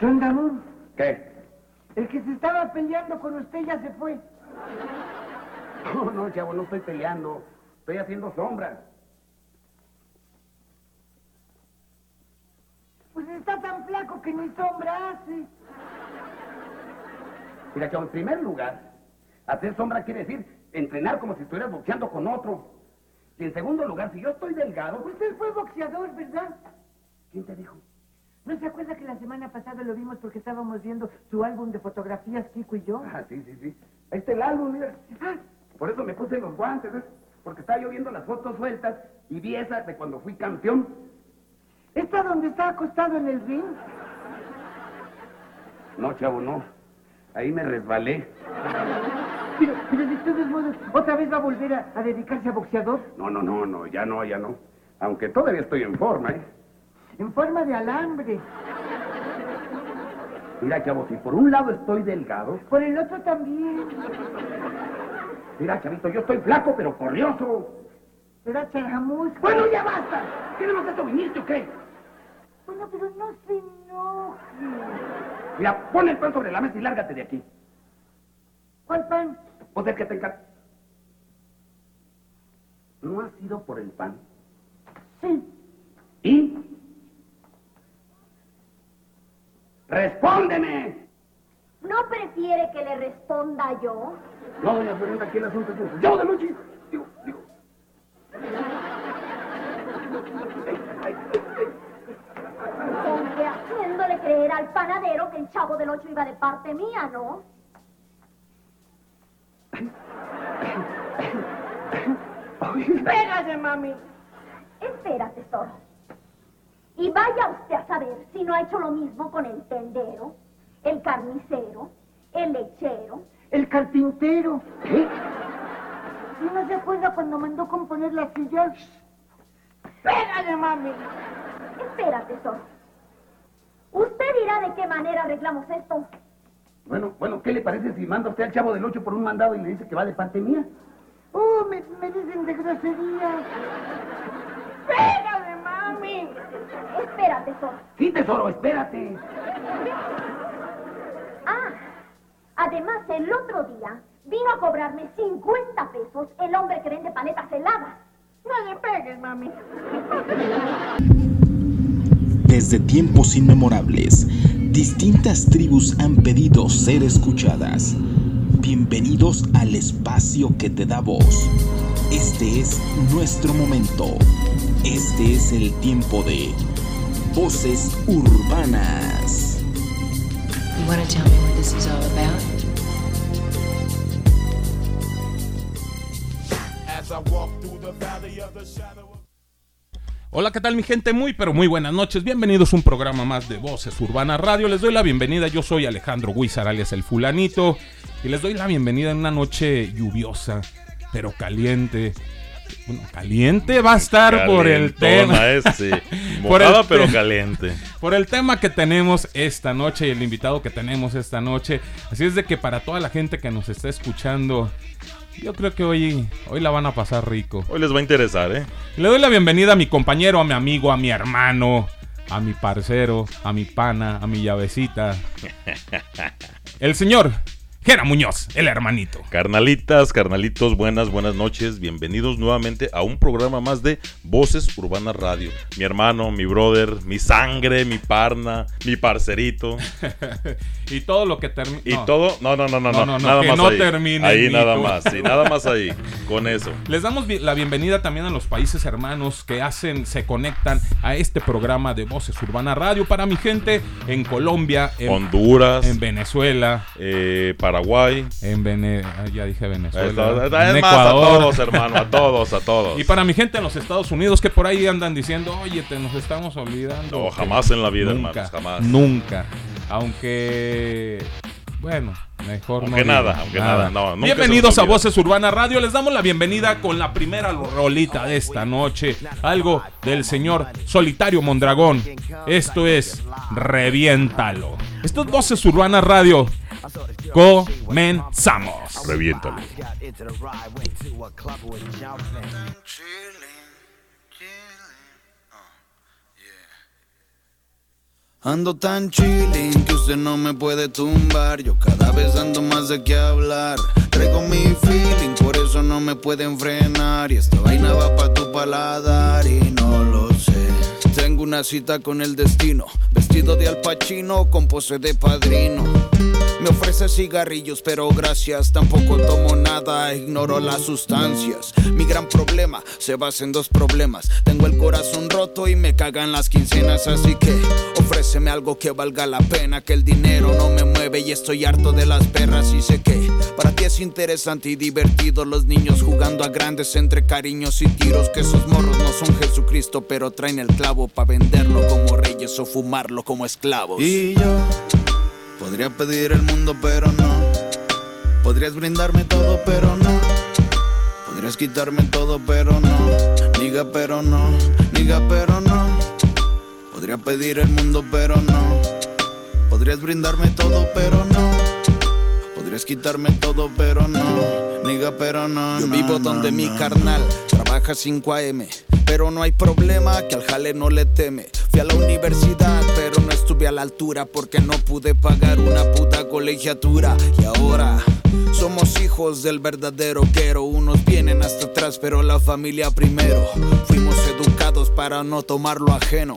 Rondamón, ¿Qué? el que se estaba peleando con usted ya se fue. No, no, chavo, no estoy peleando. Estoy haciendo sombra. Pues está tan flaco que ni sombra hace. Mira, chavo, en primer lugar, hacer sombra quiere decir entrenar como si estuvieras boxeando con otro. Y en segundo lugar, si yo estoy delgado. Usted fue boxeador, ¿verdad? ¿Quién te dijo? ¿No se acuerda que la semana pasada lo vimos porque estábamos viendo su álbum de fotografías, Kiko y yo? Ah, sí, sí, sí. Ahí está el álbum, mira. Ah, Por eso me puse los guantes, ¿ves? Porque estaba yo viendo las fotos sueltas y vi esa de cuando fui campeón. ¿Está donde está acostado en el ring? No, chavo, no. Ahí me resbalé. Pero, pero de todos modos, ¿otra vez va a volver a, a dedicarse a boxeador? No, no, no, no, ya no, ya no. Aunque todavía estoy en forma, ¿eh? En forma de alambre. Mira, chavo, si por un lado estoy delgado, Por el otro también. mira, chavito, yo estoy flaco pero corrioso. ¿Verdad, Charamusca? Bueno, ya basta. ¿Qué demasiado viniste o qué? Bueno, pero no se enoje. Mira, pon el pan sobre la mesa y lárgate de aquí. ¿Cuál pan? O sea, que te encar... ¿No has ido por el pan? Sí. ¿Y? ¡Respóndeme! ¿No prefiere que le responda yo? No, doña Florinda, aquí el asunto es ese. Yo de noche. Digo, digo. Que haciéndole creer al panadero que el chavo del ocho iba de parte mía, ¿no? Pégase, mami. Espera, tesoro. Y vaya usted a saber si no ha hecho lo mismo con el tendero, el carnicero, el lechero. El carpintero. ¿Qué? ¿Y no se acuerda cuando mandó componer la silla? Pégale, mami. Espera, tesoro. Usted dirá de qué manera arreglamos esto. Bueno, bueno, ¿qué le parece si manda usted al chavo del ocho por un mandado y le dice que va de parte mía? Oh, me, me dicen de grosería. Espera, tesoro. Sí, tesoro, espérate. Ah, además el otro día vino a cobrarme 50 pesos el hombre que vende paletas heladas. No le pegues, mami. Desde tiempos inmemorables, distintas tribus han pedido ser escuchadas. Bienvenidos al espacio que te da voz. Este es nuestro momento. Este es el tiempo de Voces Urbanas. You want to tell me what this is all about? Hola, ¿qué tal mi gente? Muy, pero muy buenas noches. Bienvenidos a un programa más de Voces Urbanas Radio. Les doy la bienvenida. Yo soy Alejandro Guizar, alias El Fulanito. Y les doy la bienvenida en una noche lluviosa, pero caliente. Bueno, caliente va a estar por el tema. Eh, sí. Por el Mojada, pero te- caliente. Por el tema que tenemos esta noche y el invitado que tenemos esta noche. Así es de que para toda la gente que nos está escuchando, yo creo que hoy, hoy la van a pasar rico. Hoy les va a interesar, ¿eh? Le doy la bienvenida a mi compañero, a mi amigo, a mi hermano, a mi parcero, a mi pana, a mi llavecita. El señor Gera Muñoz, el hermanito. Carnalitas, carnalitos, buenas, buenas noches. Bienvenidos nuevamente a un programa más de Voces Urbanas Radio. Mi hermano, mi brother, mi sangre, mi parna, mi parcerito. y todo lo que termina. Y todo. No, no, no, no, No, no. no, no, nada que más no ahí. termine Ahí nada mito. más. Sí, nada más ahí. Con eso. Les damos la bienvenida también a los países hermanos que hacen, se conectan a este programa de Voces Urbanas Radio. Para mi gente en Colombia, en, Honduras, en Venezuela, eh, Paraguay. en Vene- ah, ya dije Venezuela, en más, a todos, hermano, a todos, a todos. Y para mi gente en los Estados Unidos que por ahí andan diciendo, oye, te nos estamos olvidando. No, jamás en la vida, nunca, hermanos, jamás. Nunca. Aunque, bueno, mejor Aunque no. nada, aunque nada, no, nunca Bienvenidos a. Voces Urbana Radio. Les damos la bienvenida con la primera rolita de esta noche. Algo del señor Solitario Mondragón. Esto es Reviéntalo. Esto es Voces Urbana Radio. Comenzamos. Reviéntalo. Ando tan chilling que usted no me puede tumbar. Yo cada vez ando más de qué hablar. Traigo mi feeling, por eso no me pueden frenar. Y esta vaina va pa' tu paladar y no una cita con el destino, vestido de alpachino con pose de padrino. Me ofrece cigarrillos, pero gracias, tampoco tomo nada, ignoro las sustancias. Mi gran problema se basa en dos problemas. Tengo el corazón roto y me cagan las quincenas, así que ofréceme algo que valga la pena, que el dinero no me mueve y estoy harto de las perras y sé que para ti es interesante y divertido los niños jugando a grandes entre cariños y tiros, que esos morros no son Jesucristo, pero traen el clavo para venderlo como reyes o fumarlo como esclavos. Y yo Podría pedir el mundo, pero no. Podrías brindarme todo, pero no. Podrías quitarme todo, pero no. Niga, pero no. Niga, pero no. Podría pedir el mundo, pero no. Podrías brindarme todo, pero no. Podrías quitarme todo, pero no. Niga, pero no. Yo vivo donde mi carnal trabaja 5 AM. Pero no hay problema que al jale no le teme. Fui a la universidad, pero no estuve a la altura porque no pude pagar una puta colegiatura. Y ahora somos hijos del verdadero quero. Unos vienen hasta atrás, pero la familia primero. Fuimos educados para no tomar lo ajeno.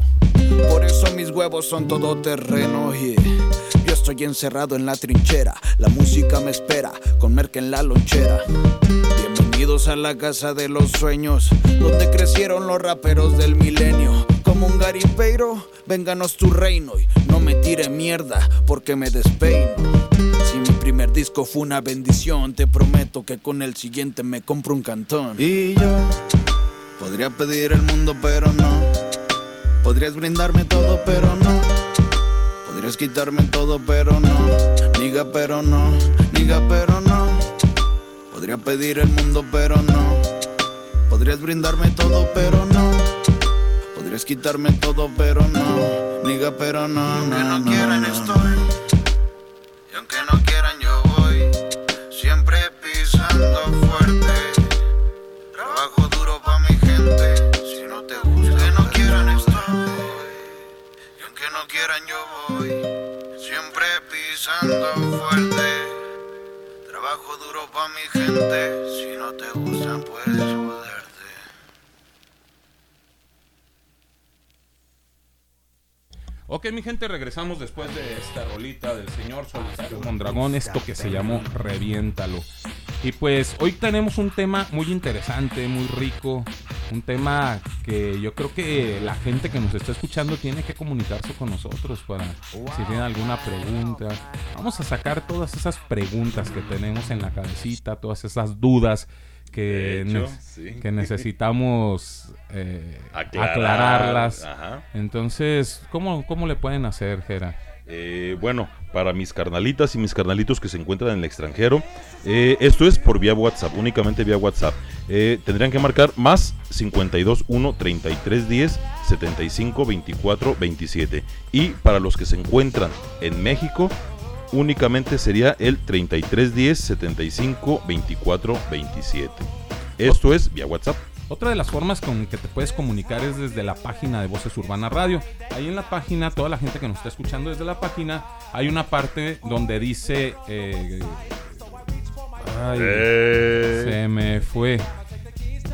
Por eso mis huevos son todo terreno. Yeah. Yo estoy encerrado en la trinchera. La música me espera con merca en la lonchera. Bienvenidos a la casa de los sueños, donde crecieron los raperos del milenio. Como un garipeiro, vénganos tu reino y no me tire mierda porque me despeino. Si mi primer disco fue una bendición, te prometo que con el siguiente me compro un cantón. Y yo podría pedir el mundo, pero no. Podrías brindarme todo, pero no. Podrías quitarme todo, pero no. Niga, pero no. Niga, pero no. Podría pedir el mundo, pero no. Podrías brindarme todo, pero no. Podrías quitarme todo, pero no. Niga, pero no. No, estoy. Mi gente. Si no te puedes. Ok, mi gente, regresamos después de esta rolita del señor Solitario Mondragón, esto que se llamó Reviéntalo. Y pues hoy tenemos un tema muy interesante, muy rico, un tema que yo creo que la gente que nos está escuchando tiene que comunicarse con nosotros para si tienen alguna pregunta. Vamos a sacar todas esas preguntas que tenemos en la cabecita, todas esas dudas que, De hecho, ne- sí. que necesitamos eh, Aclarar, aclararlas. ajá. Entonces, ¿cómo, ¿cómo le pueden hacer, Jera? Eh, bueno, para mis carnalitas y mis carnalitos que se encuentran en el extranjero, eh, esto es por vía WhatsApp, únicamente vía WhatsApp. Eh, tendrían que marcar más 52 1 33 10 75 24 27. Y para los que se encuentran en México, únicamente sería el 33 10 75 24 27. Esto es vía WhatsApp. Otra de las formas con que te puedes comunicar es desde la página de Voces Urbana Radio. Ahí en la página, toda la gente que nos está escuchando desde la página, hay una parte donde dice... eh, ay, Eh, se me fue.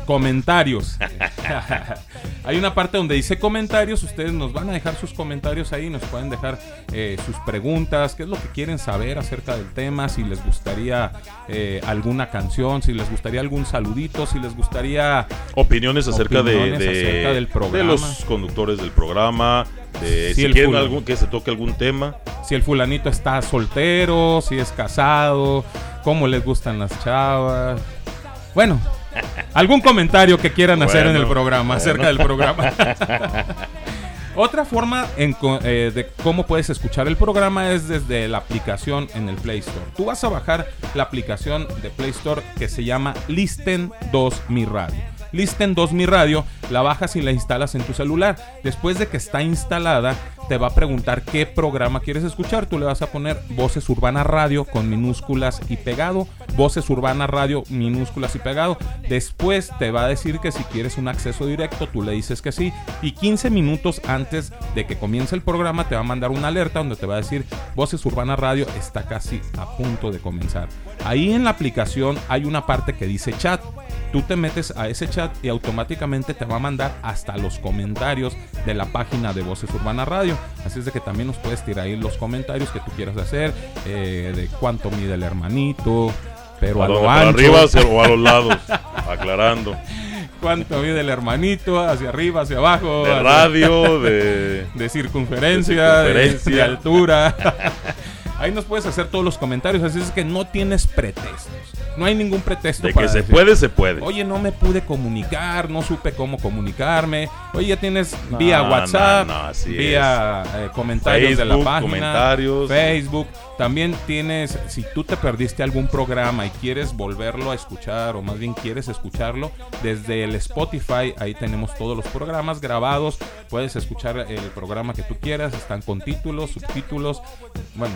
Comentarios. Hay una parte donde dice comentarios. Ustedes nos van a dejar sus comentarios ahí. Nos pueden dejar eh, sus preguntas. ¿Qué es lo que quieren saber acerca del tema? Si les gustaría eh, alguna canción. Si les gustaría algún saludito. Si les gustaría. opiniones acerca de, Opiniones de- acerca del de programa. los conductores del programa, de si el quieren algún, que se toque algún tema. Si el fulanito está soltero. Si es casado. Cómo les gustan las chavas. Bueno. Algún comentario que quieran hacer en el Bueno, programa, acerca del programa. Otra forma en eh, de cómo puedes escuchar el programa es desde la aplicación en el Play Store. Tú vas a bajar la aplicación de Play Store que se llama Listen 2 Mi Radio. Listen 2 Mi Radio, la bajas y la instalas en tu celular. Después de que está instalada, te va a preguntar qué programa quieres escuchar. Tú le vas a poner Voces Urbana Radio con minúsculas y pegado. Voces Urbana Radio minúsculas y pegado. Después te va a decir que si quieres un acceso directo, tú le dices que sí. Y 15 minutos antes de que comience el programa te va a mandar una alerta donde te va a decir Voces Urbana Radio está casi a punto de comenzar. Ahí en la aplicación hay una parte que dice chat. Tú te metes a ese chat y automáticamente te va a mandar hasta los comentarios de la página de Voces Urbana Radio. Así es de que también nos puedes tirar ahí los comentarios que tú quieras hacer, eh, de cuánto mide el hermanito, pero a, ¿A lo arriba o a los lados? Aclarando. cuánto mide el hermanito, hacia arriba, hacia abajo. De hacia- radio, de... de circunferencia, De de, circunferencia. de altura. Ahí nos puedes hacer todos los comentarios, así es que no tienes pretextos. No hay ningún pretexto De para que se decir, puede, se puede. Oye, no me pude comunicar, no supe cómo comunicarme. Oye, ya tienes No, vía WhatsApp, no, vía eh, comentarios de la página, comentarios. Facebook. También tienes, si tú te perdiste algún programa y quieres volverlo a escuchar, o más bien quieres escucharlo, desde el Spotify, ahí tenemos todos los programas grabados. Puedes escuchar el programa que tú quieras, están con títulos, subtítulos. Bueno,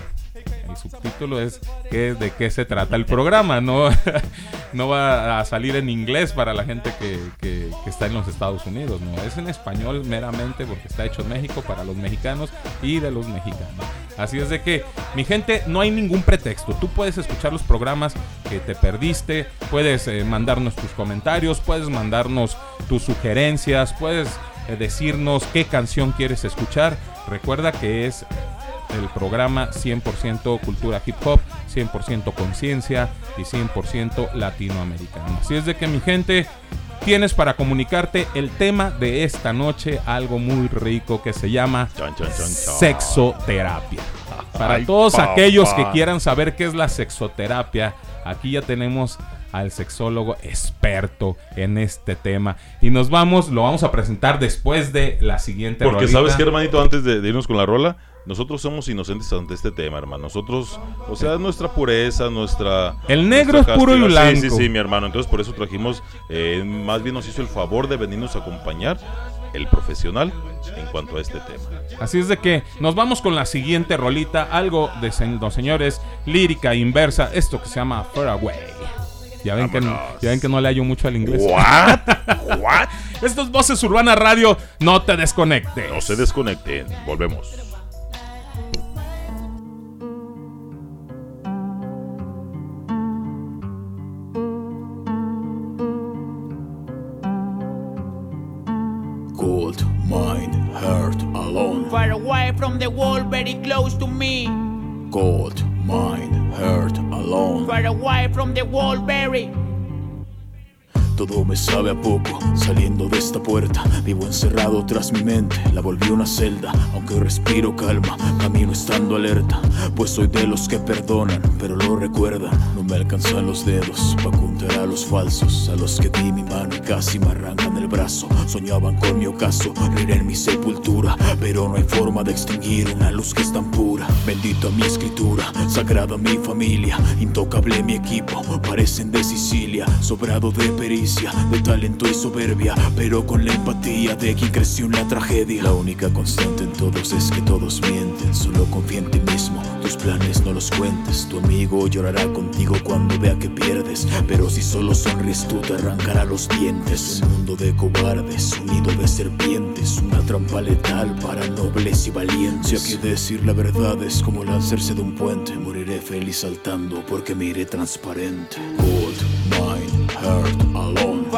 el subtítulo es qué- de qué se trata el programa, no, no va a salir en inglés para la gente que, que- que está en los Estados Unidos, no, es en español meramente porque está hecho en México para los mexicanos y de los mexicanos. Así es de que, mi gente, no hay ningún pretexto. Tú puedes escuchar los programas que te perdiste, puedes eh, mandarnos tus comentarios, puedes mandarnos tus sugerencias, puedes eh, decirnos qué canción quieres escuchar. Recuerda que es el programa 100% cultura hip hop, 100% conciencia y 100% latinoamericano. Así es de que mi gente, tienes para comunicarte el tema de esta noche, algo muy rico que se llama sexoterapia. Para Ay, todos papá. aquellos que quieran saber qué es la sexoterapia, aquí ya tenemos al sexólogo experto en este tema. Y nos vamos, lo vamos a presentar después de la siguiente Porque rolita. sabes que, hermanito, antes de, de irnos con la rola, nosotros somos inocentes ante este tema, hermano. Nosotros, o sea, nuestra pureza, nuestra... El negro nuestra es puro y castidad. Sí, blanco. sí, sí, mi hermano. Entonces, por eso trajimos, eh, más bien nos hizo el favor de venirnos a acompañar el profesional en cuanto a este tema. Así es de que nos vamos con la siguiente rolita, algo de los señores, lírica inversa, esto que se llama Far Away. Ya ven, que, ya ven que no le hallo mucho al inglés. ¿What? ¿What? Esto es Voces Urbana Radio, no te desconectes. No se desconecten. Volvemos. Mind, heart alone. Far away from the wall, very close to me. Cold mind, heart alone. Far away from the wall, very. Todo me sabe a poco, saliendo de esta puerta. Vivo encerrado tras mi mente, la volví una celda. Aunque respiro calma, camino estando alerta. Pues soy de los que perdonan, pero lo recuerdan. No me alcanzan los dedos para contar a los falsos. A los que di mi mano y casi me arrancan el brazo. Soñaban con mi ocaso, rir en mi sepultura. Pero no hay forma de extinguir una luz que es tan pura. Bendita mi escritura, sagrada mi familia. Intocable mi equipo, parecen de Sicilia. Sobrado de de talento y soberbia. Pero con la empatía de quien creció en la tragedia. La única constante en todos es que todos mienten. Solo confía en ti mismo, tus planes no los cuentes. Tu amigo llorará contigo cuando vea que pierdes. Pero si solo sonríes tú, te arrancará los dientes. Un mundo de cobardes, un nido de serpientes. Una trampa letal para nobles y valientes. Si hay que decir la verdad es como lanzarse de un puente. Moriré feliz saltando porque me iré transparente. Cold, mind, heart,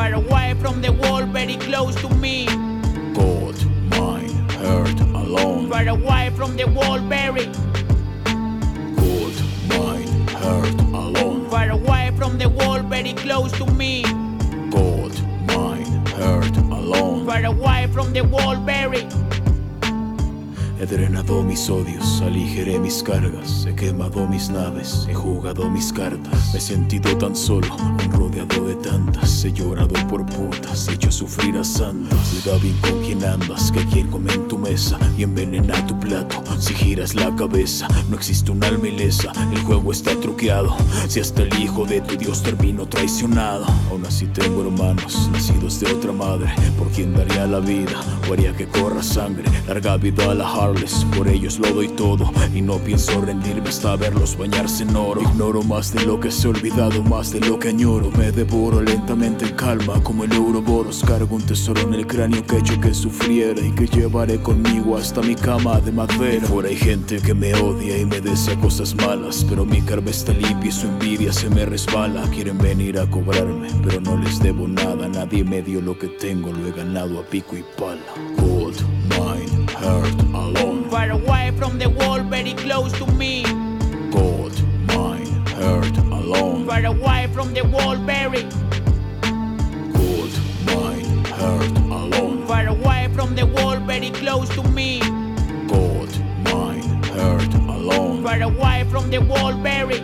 Far away from the wall, very close to me. Cold, mind, heart, alone. Far away from the wall, very. Cold, mind, heart, alone. Far away from the wall, very close to me. Cold, mind, heart, alone. Far away from the wall, very. He drenado mis odios, aligeré mis cargas, he quemado mis naves, he jugado mis cartas. Me he sentido tan solo, rodeado de tantas. He llorado por putas, he hecho sufrir a santas. Cuidado bien con quien andas, que quien come en tu mesa y envenena tu plato. Si giras la cabeza, no existe una alma el juego está truqueado. Si hasta el hijo de tu Dios terminó traicionado. Aún así tengo hermanos, nacidos de otra madre, por quien daría la vida o haría que corra sangre. Larga vida a la Harless, por ellos lo doy todo y no pienso rendirme hasta verlos bañarse en oro. Ignoro más de lo que se olvidado, más de lo que añoro. Me devoro lentamente en calma, como el Ouroboros. Cargo un tesoro en el cráneo que he hecho que sufriera y que llevaré conmigo hasta mi cama de madera. Fuera hay gente que me odia y me desea cosas malas, pero mi karma está limpia y su envidia se me resbala. Quieren venir a cobrarme, pero no les debo nada. Nadie me dio lo que tengo, lo he ganado a pico y pala. Gold, mine, heart, alone. Far away from the wall, very close to me. Far away from the wall, very. Gold, mine, heart, alone. Far away from the wall, very close to me. Gold, mine, heart, alone. Far away from the wall, very.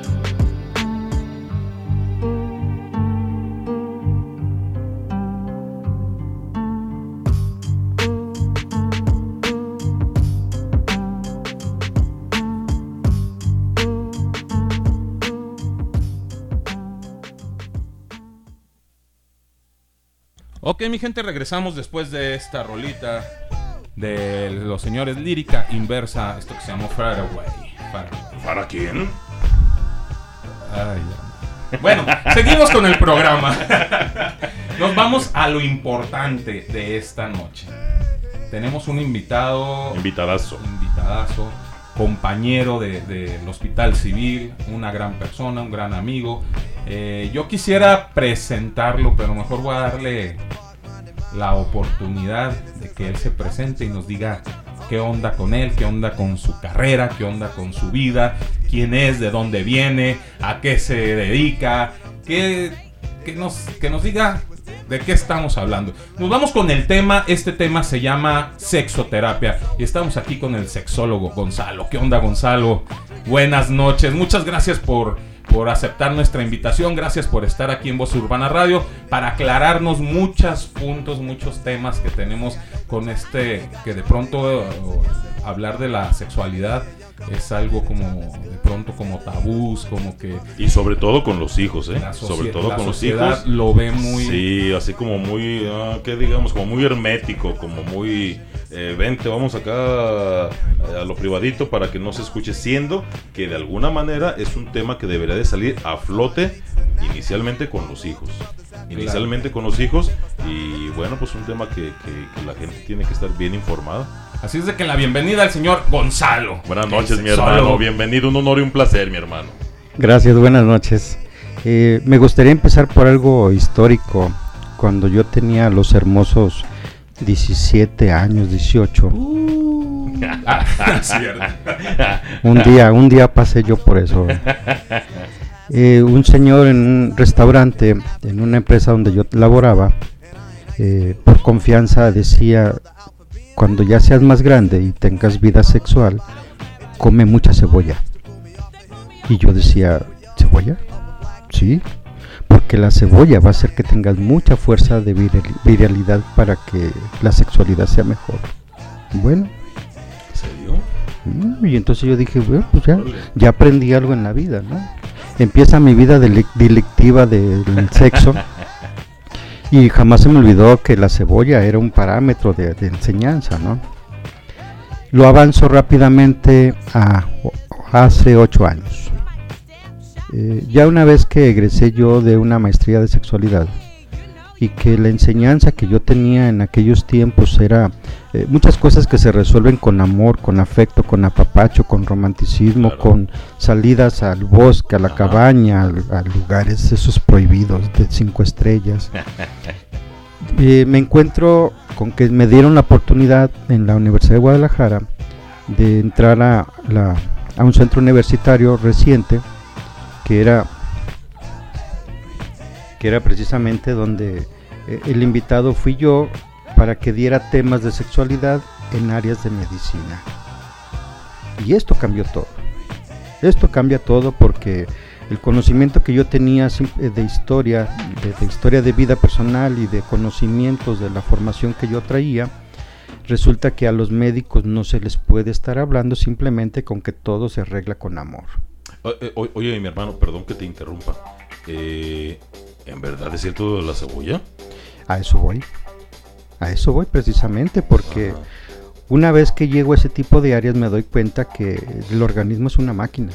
Ok, mi gente, regresamos después de esta rolita de los señores Lírica Inversa, esto que se llamó Far Away. Far- ¿Para quién? Ay, ya. Bueno, seguimos con el programa. Nos vamos a lo importante de esta noche. Tenemos un invitado, Invitadazo. invitadazo, compañero de- del Hospital Civil, una gran persona, un gran amigo. Eh, yo quisiera presentarlo, pero mejor voy a darle la oportunidad de que él se presente y nos diga qué onda con él, qué onda con su carrera, qué onda con su vida, quién es, de dónde viene, a qué se dedica, qué, que nos, que nos diga de qué estamos hablando. Nos vamos con el tema, este tema se llama sexoterapia y estamos aquí con el sexólogo Gonzalo. ¿Qué onda Gonzalo? Buenas noches, muchas gracias por, por aceptar nuestra invitación, gracias por estar aquí en Voz Urbana Radio para aclararnos muchos puntos, muchos temas que tenemos con este, que de pronto eh, hablar de la sexualidad es algo como de pronto como tabús, como que Y sobre todo con los hijos, ¿eh? sobre todo con los hijos. lo ve muy... Sí, así como muy, ah, ¿qué digamos? Como muy hermético, como muy, eh, vente, vamos acá a lo privadito para que no se escuche, siendo que de alguna manera es un tema que debería de salir a flote inicialmente con los hijos. Inicialmente con los hijos y bueno, pues un tema que, que- que la gente tiene que estar bien informada. Así es de que la bienvenida al señor Gonzalo. Buenas noches, mi hermano. Bienvenido, un honor y un placer, mi hermano. Gracias, buenas noches. Eh, me gustaría empezar por algo histórico. Cuando yo tenía los hermosos 17 años, 18, Ah, cierto. un día, un día pasé yo por eso. Eh, un señor en un restaurante, en una empresa donde yo laboraba, eh, por confianza decía, cuando ya seas más grande y tengas vida sexual, come mucha cebolla. Y yo decía, ¿cebolla? Sí, porque la cebolla va a hacer que tengas mucha fuerza de viral- viralidad para que la sexualidad sea mejor. Bueno, ¿En serio? Mm, Y entonces yo dije, bueno, pues ya, ya aprendí algo en la vida, ¿no? Empieza mi vida deli- delictiva del sexo y jamás se me olvidó que la cebolla era un parámetro de, de enseñanza, ¿no? Lo avanzo rápidamente a hace ocho años. Eh, ya una vez que egresé yo de una maestría de sexualidad y que la enseñanza que yo tenía en aquellos tiempos era eh, muchas cosas que se resuelven con amor, con afecto, con apapacho, con romanticismo, Claro. con salidas al bosque, a la Ajá. cabaña, a, lugares esos prohibidos de cinco estrellas. Eh, me encuentro con que me dieron la oportunidad en la Universidad de Guadalajara de entrar a, la- a un centro universitario reciente que era que era precisamente donde eh, el invitado fui yo para que diera temas de sexualidad en áreas de medicina. Y esto cambió todo. Esto cambia todo porque el conocimiento que yo tenía eh, de historia, de, de historia de vida personal y de conocimientos de la formación que yo traía, resulta que a los médicos no se les puede estar hablando simplemente con que todo se arregla con amor. O- eh, o- Oye, mi hermano, perdón que te interrumpa. Eh, ¿En verdad es cierto de la cebolla? A eso voy. A eso voy precisamente porque una vez que llego a ese tipo de áreas me doy cuenta que el organismo es una máquina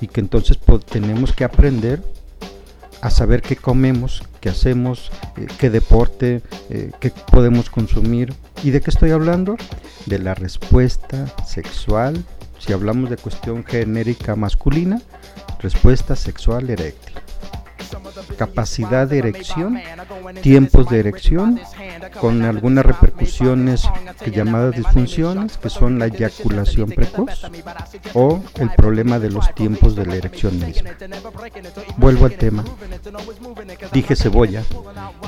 y que entonces tenemos que aprender a saber qué comemos, qué hacemos, eh, qué deporte, eh, qué podemos consumir. ¿Y de qué estoy hablando? De la respuesta sexual, si hablamos de cuestión genérica masculina, respuesta sexual eréctil. Capacidad de erección, tiempos de erección, con algunas repercusiones llamadas disfunciones, que son la eyaculación precoz o el problema de los tiempos de la erección misma. Vuelvo al tema. Dije cebolla.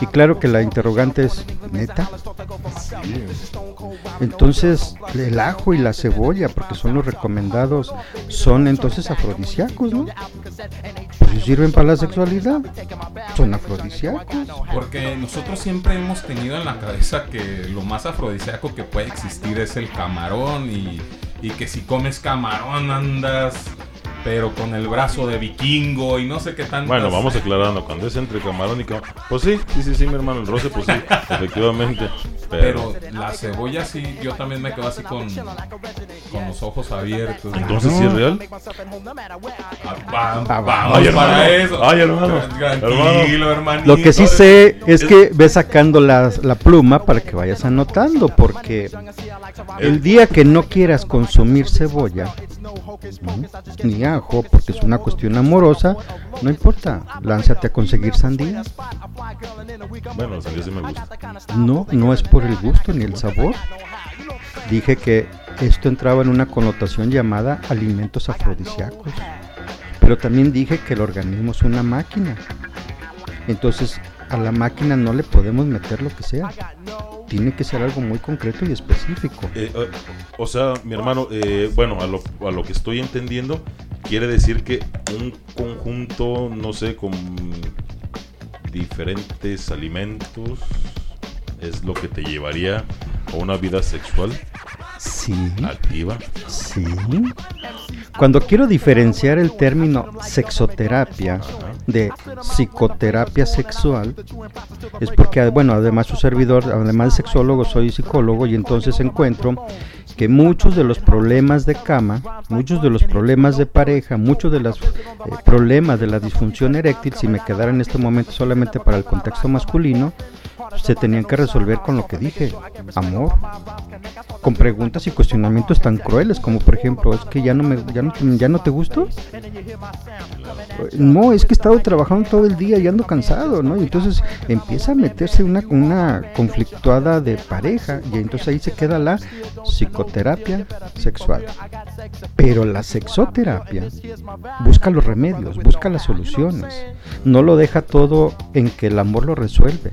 Y claro que la interrogante es, ¿neta? Entonces, el ajo y la cebolla, porque son los recomendados, son entonces afrodisíacos, ¿no? Pues si sirven para la sexualidad, son afrodisíacos. Porque nosotros siempre hemos tenido en la cabeza que lo más afrodisíaco que puede existir es el camarón y, y que si comes camarón andas pero con el brazo de vikingo y no sé qué tantas... Bueno, vamos aclarando. Cuando es entre camarón y camarón. Pues sí, sí, sí, sí, mi hermano. El roce, pues sí, efectivamente. Pero. Pero la cebolla sí, yo también me quedo así con, con los ojos abiertos. Entonces, ¿sí es real? Ah, Ah, vamos ay, para hermano. eso. Ay, hermano. Tranquilo, hermanito. Lo que sí sé es que ve sacando la, la pluma para que vayas anotando, porque el día que no quieras consumir cebolla, ¿no? ni ajo, porque es una cuestión amorosa, no importa, lánzate a conseguir sandía. Bueno, sandía sí me gusta. No, no es por el gusto ni el sabor. Dije que esto entraba en una connotación llamada alimentos afrodisíacos. Pero también dije que el organismo es una máquina. Entonces, a la máquina no le podemos meter lo que sea. Tiene que ser algo muy concreto y específico. Eh, eh, o sea, mi hermano, eh, bueno, a lo, a lo que estoy entendiendo, quiere decir que un conjunto, no sé, con diferentes alimentos es lo que te llevaría a una vida sexual Sí. activa. Sí. Cuando quiero diferenciar el término sexoterapia de psicoterapia sexual, es porque, bueno, además su servidor, además de sexólogo, soy psicólogo y entonces encuentro que muchos de los problemas de cama, muchos de los problemas de pareja, muchos de los eh, problemas de la disfunción eréctil, si me quedara en este momento solamente para el contexto masculino, se tenían que resolver con lo que dije, amor, con preguntas y cuestionamientos tan crueles como por ejemplo, es que ya no me ya no, ya no te gusto? No, es que he estado trabajando todo el día y ando cansado, ¿no? Y entonces empieza a meterse una, una conflictuada de pareja y entonces ahí se queda la psicoterapia sexual. Pero la sexoterapia busca los remedios, busca las soluciones. No lo deja todo en que el amor lo resuelve.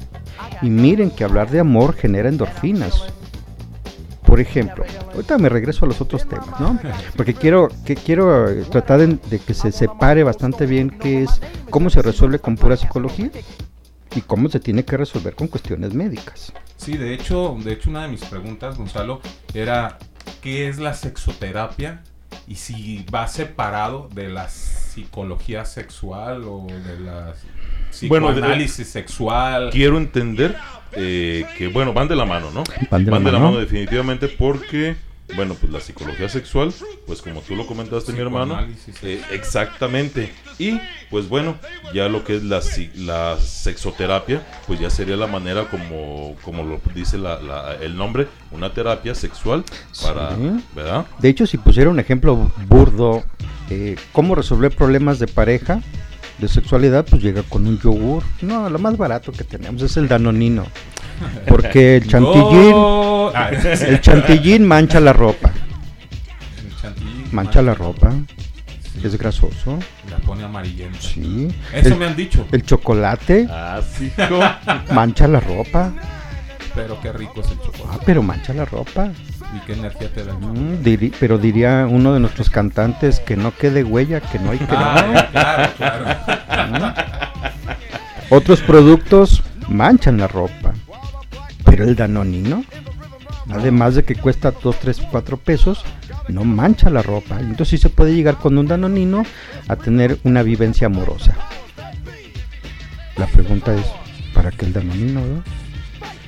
Y miren que hablar de amor genera endorfinas. Por ejemplo, ahorita me regreso a los otros temas, ¿no? Porque quiero que quiero eh, tratar de, que se separe bastante bien qué es cómo se resuelve con pura psicología y cómo se tiene que resolver con cuestiones médicas. Sí, de hecho, de hecho una de mis preguntas, Gonzalo, era ¿qué es la sexoterapia? Y si va separado de la psicología sexual o de la Bueno, de- psicoanálisis sexual. Quiero entender eh, que, bueno, van de la mano, ¿no? Van de la la mano. mano definitivamente porque, bueno, pues la psicología sexual, pues como tú lo comentaste, mi hermano, eh, exactamente. Y, pues bueno, ya lo que es la, si- la sexoterapia, pues ya sería la manera como, como lo dice la- la- el nombre, una terapia sexual para, Sí. ¿verdad? De hecho, si pusiera un ejemplo burdo, eh, cómo resolver problemas de pareja, de sexualidad, pues llega con un yogur. No, lo más barato que tenemos es el danonino. Porque el chantillín, No. Ah, el chantillín mancha la ropa. Mancha la ropa. Sí, Es grasoso. La pone amarillenta. Sí. Eso el, me han dicho. el chocolate Ah, sí, mancha la ropa. Pero qué rico es el chocolate. Ah, pero mancha la ropa. ¿Y qué energía te da? Mm, diri- pero diría uno de nuestros cantantes que no quede huella, que no hay que... Ah, claro, claro. Otros productos manchan la ropa, pero el danonino, además de que cuesta 2, 3, 4 pesos, no mancha la ropa. Entonces sí se puede llegar con un danonino a tener una vivencia amorosa. La pregunta es, ¿para qué el danonino? no?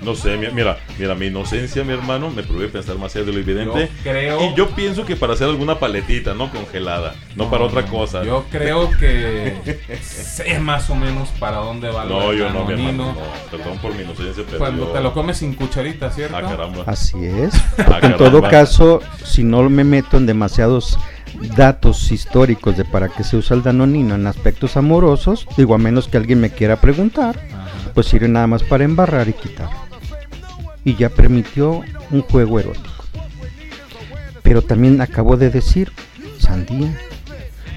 No sé, mi- mira, mira, mi inocencia, mi hermano, me prohíbe pensar más allá de lo evidente. Yo creo- Y yo pienso que para hacer alguna paletita, no congelada, no, para otra cosa. Yo creo que sé más o menos para dónde va No, del yo no, mi hermano. no. Perdón por mi inocencia, pero. Cuando yo- te lo comes sin cucharita, ¿cierto? Ah, caramba. Así es. Ah, en todo caso, si no me meto en demasiados datos históricos de para qué se usa el danonino en aspectos amorosos, digo a menos que alguien me quiera preguntar, Ajá. pues sirve nada más para embarrar y quitar. Y ya permitió un juego erótico. Pero también acabó de decir, sandía.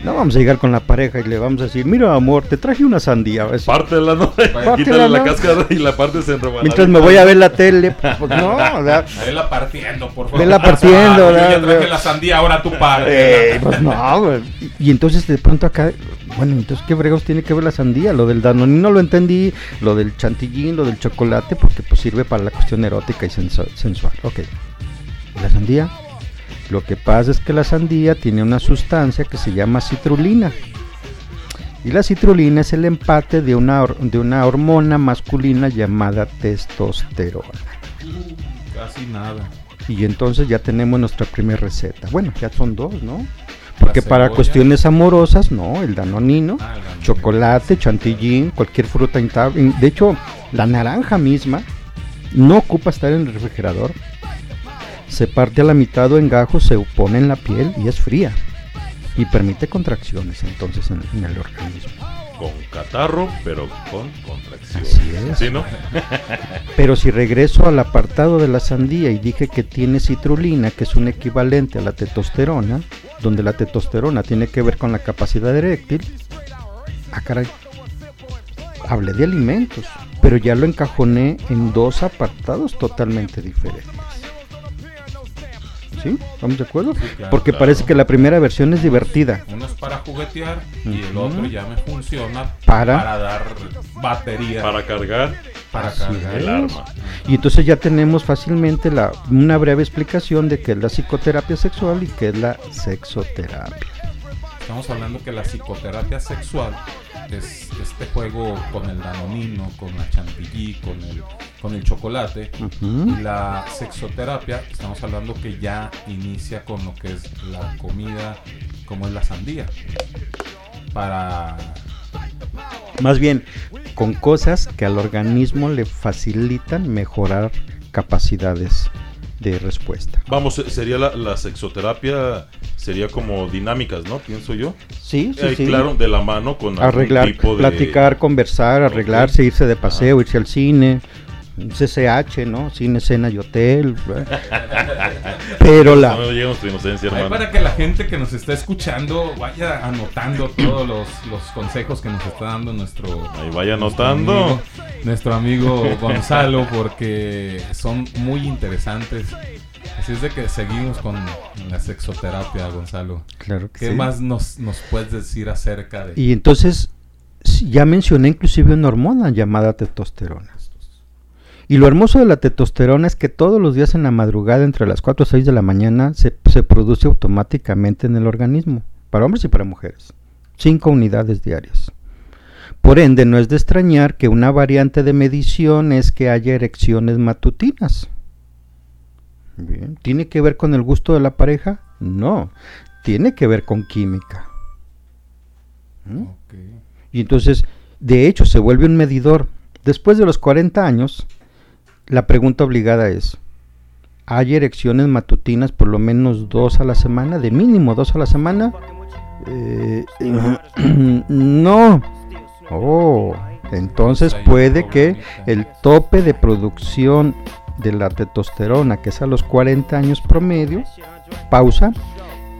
No vamos a llegar con la pareja y le vamos a decir, mira amor, te traje una sandía. Es- Pártela, ¿no? Pártela, Quítale la ¿no? cáscara y la parte se enreba. Mientras me voy a ver la tele, pues no, o sea, Vela partiendo, por favor. Vela partiendo, Ah, yo ya traje la sandía, ahora tú parte. Eh, pues no, güey. Y, y entonces de pronto acá, bueno, entonces qué fregos tiene que ver la sandía, lo del danonino lo entendí, lo del chantillín, lo del chocolate, porque pues sirve para la cuestión erótica y sensu- sensual. Ok. La sandía, lo que pasa es que la sandía tiene una sustancia que se llama citrulina. Y la citrulina es el empate de una, de una hormona masculina llamada testosterona. Casi nada. Y entonces ya tenemos nuestra primera receta. Bueno, ya son dos, ¿no? Porque para cuestiones amorosas, no, el danonino, Ah, el danonino. chocolate, chantilly, cualquier fruta. De hecho, la naranja misma no ocupa estar en el refrigerador. Se parte a la mitad o en gajos, se pone en la piel y es fría. Y permite contracciones entonces en, en el organismo. Con catarro, pero con contracción. Así es. ¿Sí, no? Pero si regreso al apartado de la sandía y dije que tiene citrulina, que es un equivalente a la testosterona, donde la testosterona tiene que ver con la capacidad eréctil, ah caray, hablé de alimentos, pero ya lo encajoné en dos apartados totalmente diferentes. ¿Sí? ¿Estamos de acuerdo? claro, Porque claro. parece que la primera versión es divertida. Uno es para juguetear y el otro ya me funciona Para- dar batería. Para cargar para Así cargar. el arma. Y entonces ya tenemos fácilmente la, una breve explicación de qué es la psicoterapia sexual y qué es la sexoterapia. Estamos hablando que la psicoterapia sexual es este juego con el danonino, con la chantilly, con el, con el chocolate. Y la sexoterapia, estamos hablando que ya inicia con lo que es la comida, como es la sandía. Para Más bien, con cosas que al organismo le facilitan mejorar capacidades de respuesta. Vamos, eh, sería la, la sexoterapia, sería como dinámicas, ¿no? Pienso yo. Sí, sí, Eh, sí. Claro, de la mano con algún Arreglar, tipo de... platicar, conversar, arreglarse, irse de paseo, irse al cine, un CCH, ¿no? Cine, cena y hotel. Pero la... No inocencia, para que la gente que nos está escuchando vaya anotando todos los, los consejos que nos está dando nuestro, Ahí vaya anotando. amigo- nuestro amigo Gonzalo, porque son muy interesantes. Así es de que seguimos con la sexoterapia, Gonzalo. Claro que ¿Qué sí. más nos, nos puedes decir acerca de Y entonces, ya mencioné inclusive una hormona llamada testosterona. Y lo hermoso de la testosterona es que todos los días en la madrugada, entre las 4 o 6 de la mañana, se, se produce automáticamente en el organismo, para hombres y para mujeres. 5 unidades diarias. Por ende, no es de extrañar que una variante de medición es que haya erecciones matutinas. Bien. ¿Tiene que ver con el gusto de la pareja? No. Tiene que ver con química. ¿Mm? Y entonces, de hecho, se vuelve un medidor. Después de los 40 años, la pregunta obligada es, ¿hay erecciones matutinas por lo menos dos a la semana? ¿De mínimo dos a la semana? Eh, no. Oh, entonces puede que el tope de producción de la testosterona, que es a los 40 años promedio, pausa,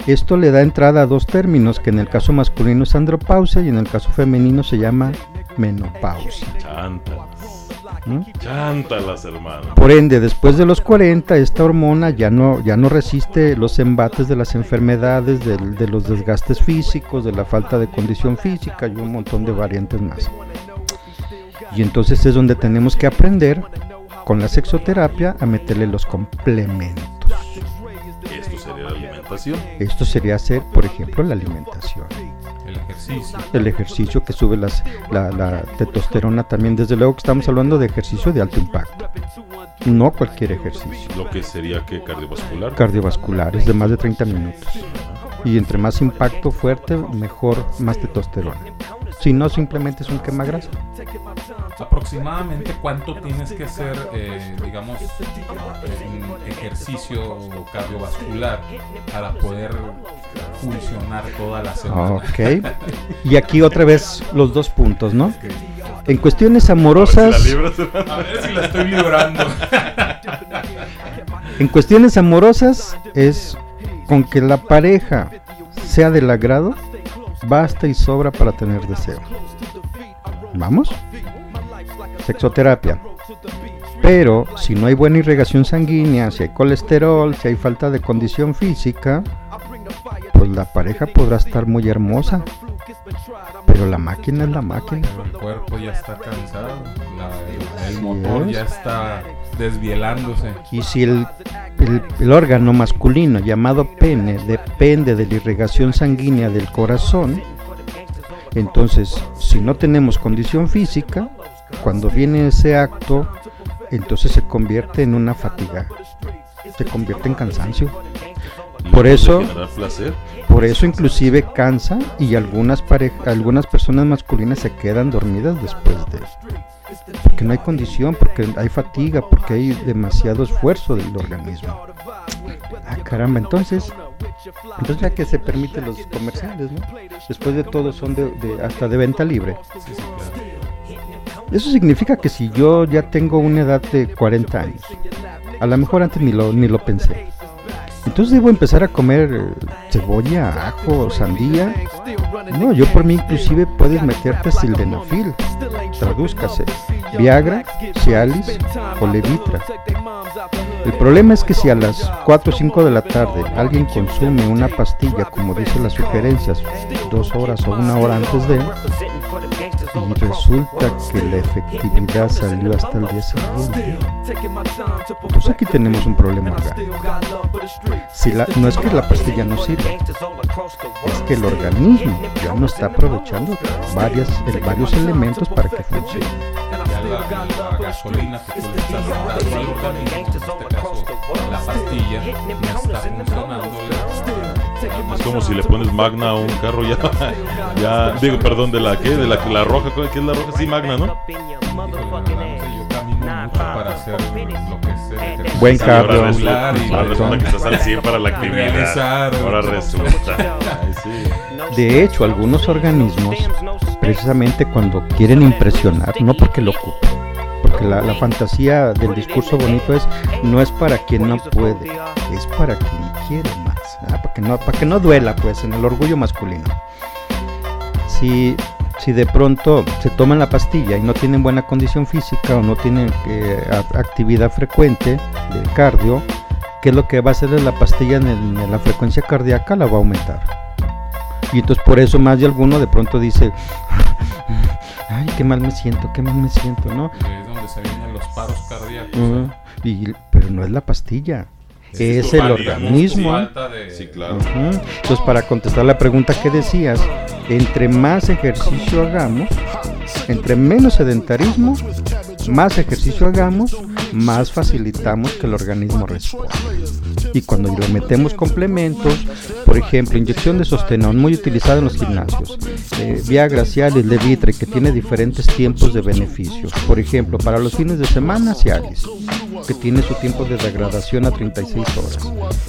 esto le da entrada a dos términos, que en el caso masculino es andropausia y en el caso femenino se llama menopausia. Chanta. ¿No? Chántalas, hermano. Por ende, después de los 40, esta hormona ya no, ya no resiste los embates de las enfermedades, de, los desgastes físicos, de la falta de condición física y un montón de variantes más. Y entonces es donde tenemos que aprender con la sexoterapia a meterle los complementos. Esto sería la alimentación. Esto sería hacer, por ejemplo, la alimentación. El ejercicio. El ejercicio que sube las, la, la testosterona también. Desde luego que estamos hablando de ejercicio de alto impacto. No cualquier ejercicio. Lo que sería que cardiovascular. Cardiovasculares de más de 30 minutos. Y entre más impacto fuerte, mejor, más testosterona. Si no, simplemente es un quema grasa. Aproximadamente cuánto tienes que hacer, eh, digamos, en ejercicio cardiovascular para poder funcionar toda la semana. Ok. Y aquí otra vez los dos puntos, ¿no? En cuestiones amorosas. A ver si la estoy librando. En cuestiones amorosas es con que la pareja sea del agrado, basta y sobra para tener deseo. ¿Vamos? Sexoterapia. Pero si no hay buena irrigación sanguínea, si hay colesterol, si hay falta de condición física, pues la pareja podrá estar muy hermosa. Pero la máquina es la máquina. El cuerpo ya está cansado, la- el, motor es. ya está desvielándose. Y si el, el- el órgano masculino llamado pene depende de la irrigación sanguínea del corazón, entonces si no tenemos condición física, cuando viene ese acto, entonces se convierte en una fatiga, se convierte en cansancio. Por eso, por eso inclusive cansa y algunas parejas, algunas personas masculinas se quedan dormidas después de porque no hay condición, porque hay fatiga, porque hay demasiado esfuerzo del organismo. Ah, caramba, entonces, entonces ya que se permite los comerciales, ¿no? Después de todo son de, de- hasta de venta libre. Eso significa que si yo ya tengo una edad de 40 años, a lo mejor antes ni lo, ni lo pensé. Entonces debo empezar a comer eh, cebolla, ajo, sandía. No, yo por mí inclusive puedes meterte sildenafil, tradúzcase, Viagra, Cialis o Levitra. El problema es que si a las 4 o 5 de la tarde alguien consume una pastilla, como dice las sugerencias, dos horas o una hora antes de, y resulta que la efectividad salió hasta el día siguiente, pues aquí tenemos un problema orgánico. Si la- no es que la pastilla no sirve, es que el organismo ya no está aprovechando varias, varios elementos para que funcione. Ya la, gasolina que tú le estás dando al organismo, en este caso la pastilla, no está funcionando. Es como si le pones magna a un carro ya. ya digo, perdón, de la que, de la, la roja, ¿qué es la roja? Sí, magna, ¿no? Para hacer lo que Buen Y ahora cardio. resulta, y ahora resulta que estás al 100 para la actividad. Ahora resulta. Ay, sí. De hecho, algunos organismos, precisamente cuando quieren impresionar, no porque lo ocupen, porque la, la fantasía del discurso bonito es no es para quien no puede, es para quien quiere más, para que no, para que no duela, pues, en el orgullo masculino. Si, si de pronto se toman la pastilla y no tienen buena condición física o no tienen eh, actividad frecuente de cardio, ¿qué es lo que va a hacer la pastilla en, en la frecuencia cardíaca? La va a aumentar. Y entonces por eso más de alguno de pronto dice, ay, qué mal me siento, qué mal me siento, ¿no? Es donde se vienen los paros cardíacos. Y, pero no es la pastilla, es, el organismo. de- Sí, claro. Ujú. Entonces para contestar la pregunta que decías, entre más ejercicio hagamos, entre menos sedentarismo, más ejercicio hagamos, más facilitamos que el organismo responda. Y cuando le metemos complementos, por ejemplo, inyección de sostenón, muy utilizada en los gimnasios, eh, Viagra, Cialis, Levitre, que tiene diferentes tiempos de beneficio. Por ejemplo, para los fines de semana, Cialis, que tiene su tiempo de degradación a 36 horas.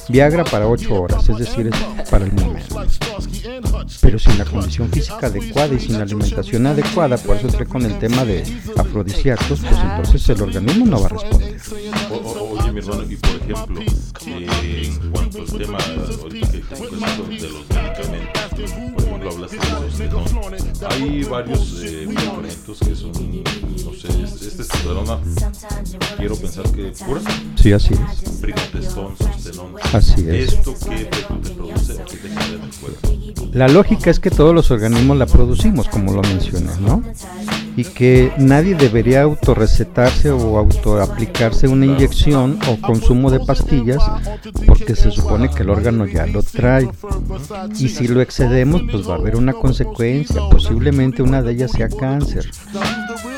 Viagra para 8 horas, es decir, es para el momento. Pero sin la condición física adecuada y sin la alimentación adecuada, por eso entré con el tema de afrodisíacos, pues entonces el organismo no va a responder. Mi hermano, y por ejemplo, eh, en cuanto al tema ahorita que de los medicamentos, por ejemplo, hablaste de sostenón. Hay varios eh, medicamentos que son, no sé, es- este testosterona, quiero pensar que pura. Sí, así es. Primotestón, sostenón. Así es. ¿Esto qué efecto te produce? ¿O qué te genera en el cuerpo? La lógica es que todos los organismos la producimos, como lo mencioné, ¿no? Y que nadie debería autorrecetarse o autoaplicarse una inyección o consumo de pastillas porque se supone que el órgano ya lo trae. Y si lo excedemos, pues va a haber una consecuencia, posiblemente una de ellas sea cáncer.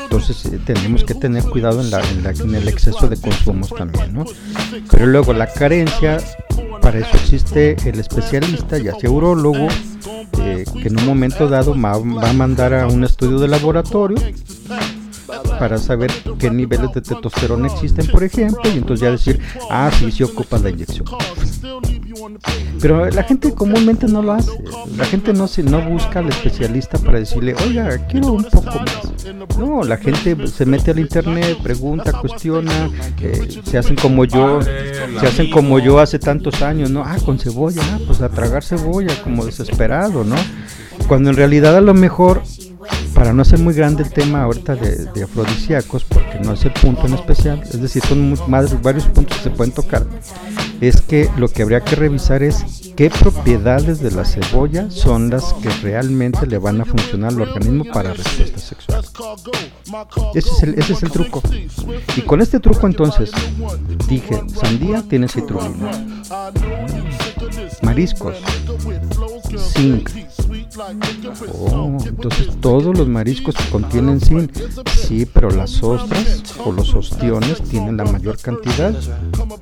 Entonces eh, tenemos que tener cuidado en, la- en el exceso de consumos también, ¿no? Pero luego la carencia, para eso existe el especialista, ya sea urólogo, eh, que en un momento dado va a mandar a un estudio de laboratorio para saber qué niveles de testosterona existen, por ejemplo, y entonces ya decir, ah, sí, sí ocupa la inyección. Pero la gente comúnmente no lo hace. La gente no se no busca al especialista para decirle, oiga, quiero un poco más. No, la gente se mete al internet, pregunta, cuestiona, eh, se hacen como yo, se hacen como yo hace tantos años, ¿no? Ah, con cebolla, ah, pues a tragar cebolla, como desesperado, ¿no? Cuando en realidad a lo mejor para no hacer muy grande el tema ahorita de, de afrodisíacos, porque no es el punto en especial, es decir, son mu- más, varios puntos que se pueden tocar, es que lo que habría que revisar es qué propiedades de la cebolla son las que realmente le van a funcionar al organismo para respuesta sexual. Ese es el, ese es el truco. Y con este truco entonces, dije, sandía tiene citrulina, mariscos, zinc, Oh, entonces todos los mariscos contienen zinc. Sí, pero las ostras o los ostiones tienen la mayor cantidad.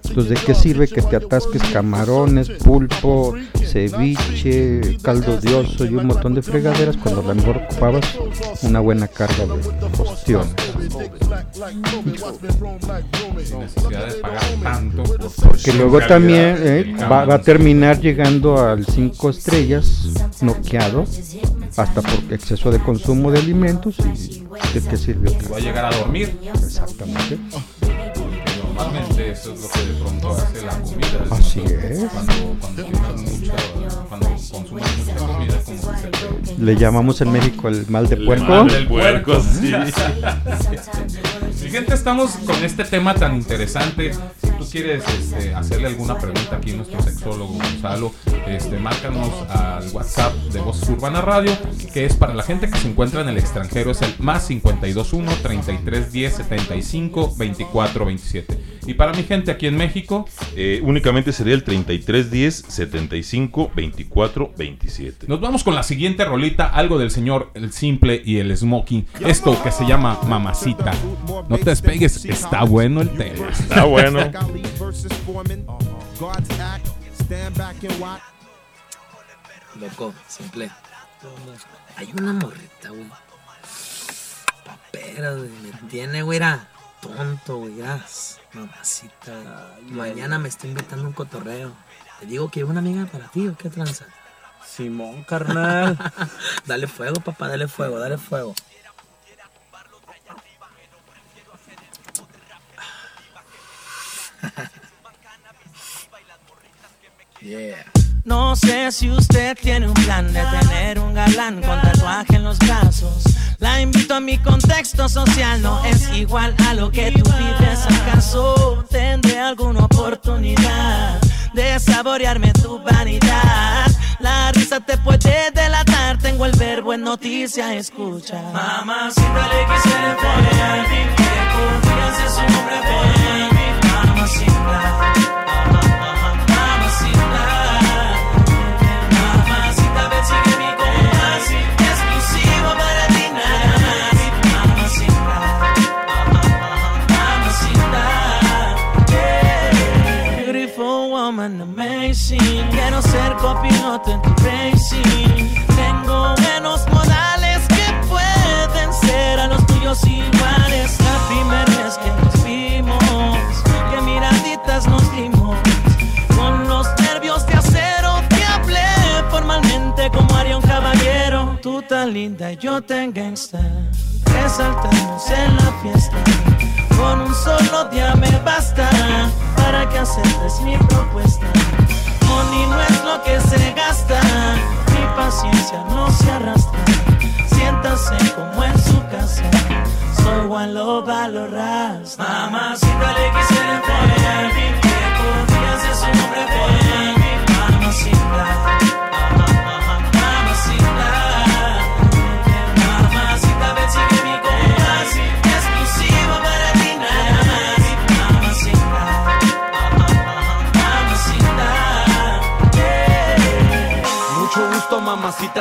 Entonces, ¿de qué sirve que te atasques camarones, pulpo, ceviche, caldo de oso y un montón de fregaderas cuando a lo mejor ocupabas una buena carga de ostiones? Porque luego también eh, va, va a terminar llegando al 5 estrellas noqueado hasta por exceso de consumo de alimentos y ¿de qué sirvió? Va a llegar a dormir. Exactamente. Normalmente eso es lo que de pronto hace la comida. Así es. Cuando, cuando mucha, cuando consumes mucha comida, como que se te- Le llamamos en México el mal de El puerco. mal del puerco, sí. Mi gente, estamos con este tema tan interesante. Tú quieres este, hacerle alguna pregunta aquí a nuestro sexólogo Gonzalo, este, márcanos al WhatsApp de Voces Urbana Radio, que es para la gente que se encuentra en el extranjero, es el más 521 33 10 75 24 27. Y para mi gente aquí en México, Eh, únicamente sería el 3310 75 24 27. Nos vamos con la siguiente rolita, algo del señor El Simple y el Smoking. Esto que se llama Mamacita. No te despegues, está bueno el tema. Está bueno. Loco, simple. Hay una morrita, güey. Papera, güey. Me tiene, güey, tonto, güey. gas, Mamacita. Mañana me está invitando a un cotorreo. Te digo que una amiga para ti, ¿o qué tranza? Simón, carnal. dale fuego, papá, dale fuego, dale fuego. Yeah. No sé si usted tiene un plan de tener un galán con tatuaje en los brazos. La invito a mi contexto social, no es igual a lo que tú vives acaso. Tendré alguna oportunidad de saborearme tu vanidad. La risa te puede delatar, tengo el verbo en noticia, escucha. Mamacita le quisiera enforear, que confianza es su nombre por Mamacita. Mamacita, Quiero ser copiloto en tu racing. Tengo buenos modales que pueden ser a los tuyos iguales. La primera vez que nos vimos, que miraditas nos dimos. Con los nervios de acero te formalmente como haría un caballero. Tú tan linda y yo tan gangsta. Resaltamos en la fiesta. Con un solo día me basta para que aceptes mi propuesta. Money no es lo que se gasta, ni paciencia no se arrastra. Siéntase como en su casa. Soy Juan Loba Ras. Mamacita le quisiera follar. Que podría ser su nombre follar. Mamacita. Mamacita.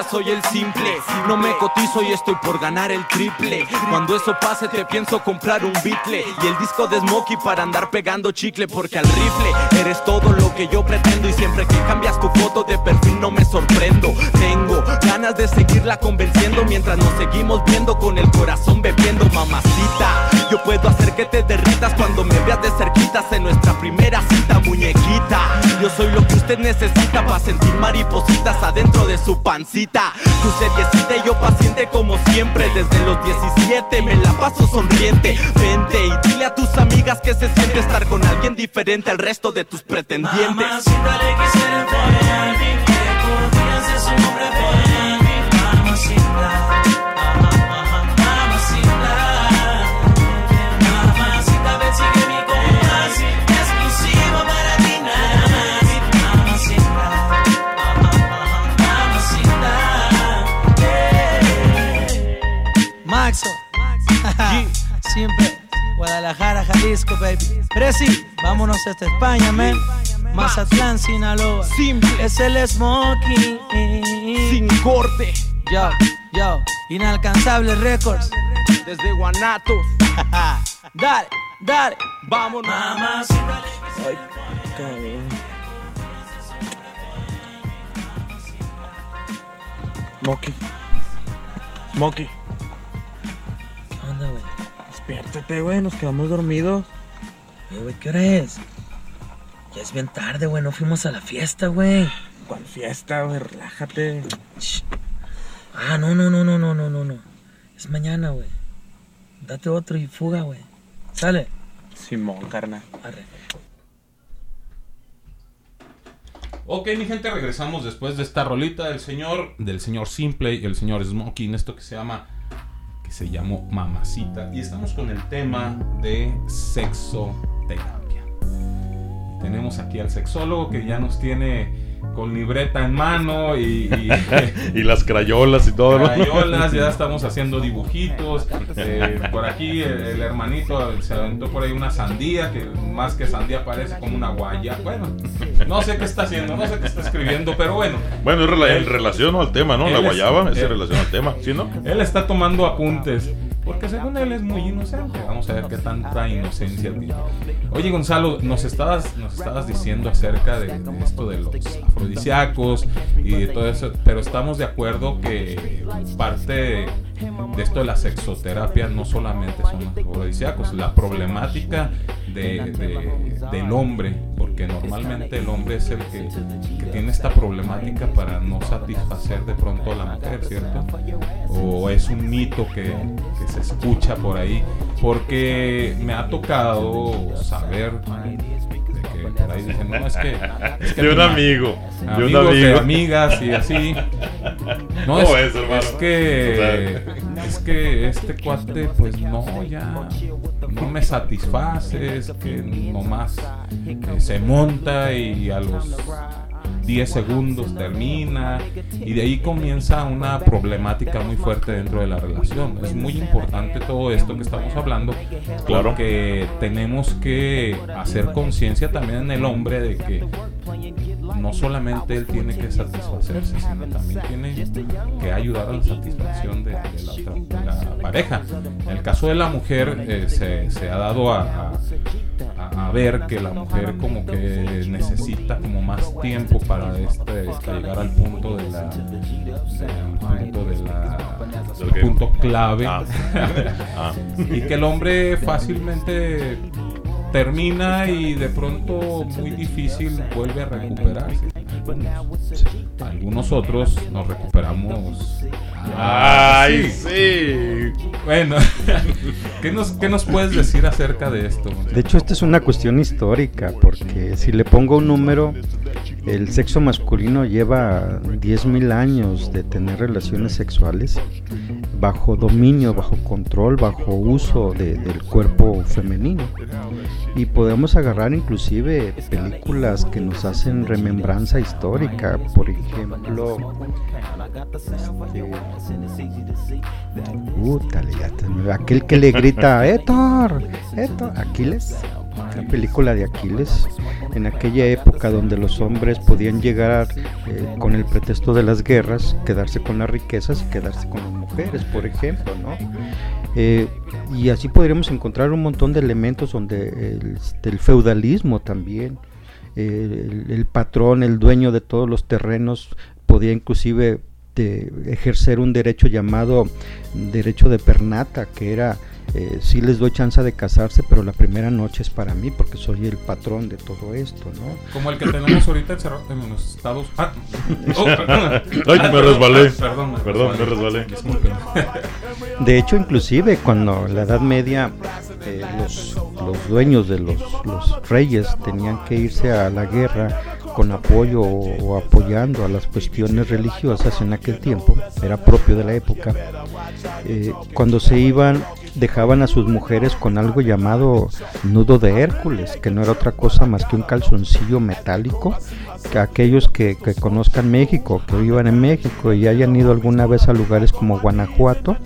Soy el simple. No me cotizo y estoy por ganar el triple. Cuando eso pase, te pienso comprar un bitle y el disco de Smokey para andar pegando chicle. Porque al rifle eres todo lo que yo pretendo. Y siempre que cambias tu foto de perfil, no me sorprendo. Tengo ganas de seguirla convenciendo mientras nos seguimos viendo con el corazón bebiendo, mamacita. Yo puedo hacer que te derritas cuando me veas de cerquitas en nuestra primera cita, muñequita. Yo soy lo que usted necesita para sentir maripositas adentro de su pancita. Tu y yo paciente como siempre. Desde los 17 me la paso sonriente. Vente y dile a tus amigas que se siente estar con alguien diferente al resto de tus pretendientes. Mamacita le quisiera Maxo. Siempre. Guadalajara, Jalisco, baby. Presi, vámonos hasta España, man. Mazatlán, Sinaloa. Es el Smokey. Sin corte. Yo, yo. Inalcanzable Records. Desde Guanatos. dale, dale. Vámonos. Mamacita Ay, cabrón. Smokey. Smokey. ¿Qué onda, güey? Despiértate, güey. Nos quedamos dormidos. Eh, güey, ¿qué hora es? Ya es bien tarde, güey. No fuimos a la fiesta, güey. ¿Cuál fiesta, güey? Relájate. Ah, no, no, no, no, no, no, no, no. Es mañana, güey. Date otro y fuga, güey. Sale. Simón, carnal. Arre. Ok, mi gente, regresamos después de esta rolita del señor, del señor Simple y el señor Smoking, esto que se llama, se llamó Mamacita. Y estamos con el tema de sexoterapia. Tenemos aquí al sexólogo que ya nos tiene con libreta en mano y, y, y las crayolas y todo, ¿no? crayolas, ya estamos haciendo dibujitos. Eh, por aquí el, el hermanito se aventó por ahí una sandía, que más que sandía parece como una guaya. Bueno, no sé qué está haciendo, no sé qué está escribiendo, pero bueno. Bueno, en relación al tema, ¿no? La guayaba es en relación al tema, ¿sí, no? Él está tomando apuntes. Porque según él es muy inocente. Vamos a ver qué tanta inocencia tiene. Oye, Gonzalo, nos estabas, nos estabas diciendo acerca de, de esto de los afrodisíacos y de todo eso, pero estamos de acuerdo que parte de, de esto de la sexoterapia no solamente son afrodisíacos, la problemática de- del hombre, porque normalmente el hombre es el que, que tiene esta problemática para no satisfacer de pronto a la mujer, ¿cierto? O es un mito que, que se escucha por ahí, porque me ha tocado saber que por ahí dicen, no, es que... es que De un amigo, de un amigo. amigas y así. No, ¿Cómo es, hermano? es que es que este cuate pues no ya no me satisface, es que nomás eh, se monta y a los 10 segundos termina y de ahí comienza una problemática muy fuerte dentro de la relación. Es muy importante todo esto que estamos hablando Claro. porque tenemos que hacer conciencia también en el hombre de que no solamente él tiene que satisfacerse, sino también tiene que ayudar a la satisfacción de, de la, otra, de la pareja. En el caso de la mujer eh, se, se ha dado a, a- a ver que la mujer como que necesita como más tiempo para este para llegar al punto de la del punto de la ¿Del el qué? punto clave Ah. Ah. y que el hombre fácilmente termina y de pronto muy difícil vuelve a recuperarse. Algunos, algunos otros nos recuperamos. Ay, sí. sí. Bueno, ¿qué nos, ¿qué nos puedes decir acerca de esto? De hecho, esta es una cuestión histórica, porque si le pongo un número, el sexo masculino lleva 10.000 años de tener relaciones sexuales bajo dominio, bajo control, bajo uso de- del cuerpo femenino. Y podemos agarrar inclusive películas que nos hacen remembranza histórica, por ejemplo, este, te- aquel que le grita, Héctor, Héctor, Aquiles, la película de Aquiles, en aquella época donde los hombres podían llegar eh, con el pretexto de las guerras, quedarse con las riquezas y quedarse con las mujeres, por ejemplo, ¿no? Eh, y así podríamos encontrar un montón de elementos donde el, este, feudalismo también, eh, el, patrón, el dueño de todos los terrenos, podía inclusive ejercer un derecho llamado derecho de pernata, que era eh, sí les doy chance de casarse, pero la primera noche es para mí porque soy el patrón de todo esto, ¿no? Como el que tenemos ahorita encerrado en los Estados Ah, oh, perdón. Ay, Ah, me resbalé. Perdón, Perdón, me resbalé. Disculpen. De hecho, inclusive cuando en la Edad Media eh, los, los dueños de los, los reyes tenían que irse a la guerra con apoyo o, o apoyando a las cuestiones religiosas en aquel tiempo, era propio de la época, eh, cuando se iban dejaban a sus mujeres con algo llamado nudo de Hércules, que no era otra cosa más que un calzoncillo metálico, que aquellos que, que conozcan México, que vivan en México y hayan ido alguna vez a lugares como Guanajuato,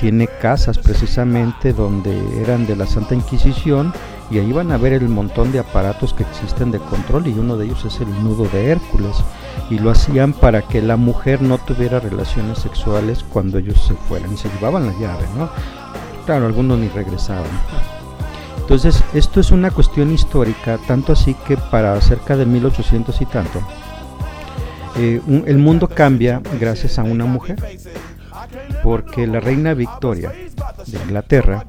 tiene casas precisamente donde eran de la Santa Inquisición y ahí van a ver el montón de aparatos que existen de control y uno de ellos es el nudo de Hércules y lo hacían para que la mujer no tuviera relaciones sexuales cuando ellos se fueran y se llevaban la llave, ¿no? Claro, algunos ni regresaban. Entonces, esto es una cuestión histórica, tanto así que para cerca de 1800 y tanto, eh, un- el mundo cambia gracias a una mujer, porque la reina Victoria de Inglaterra,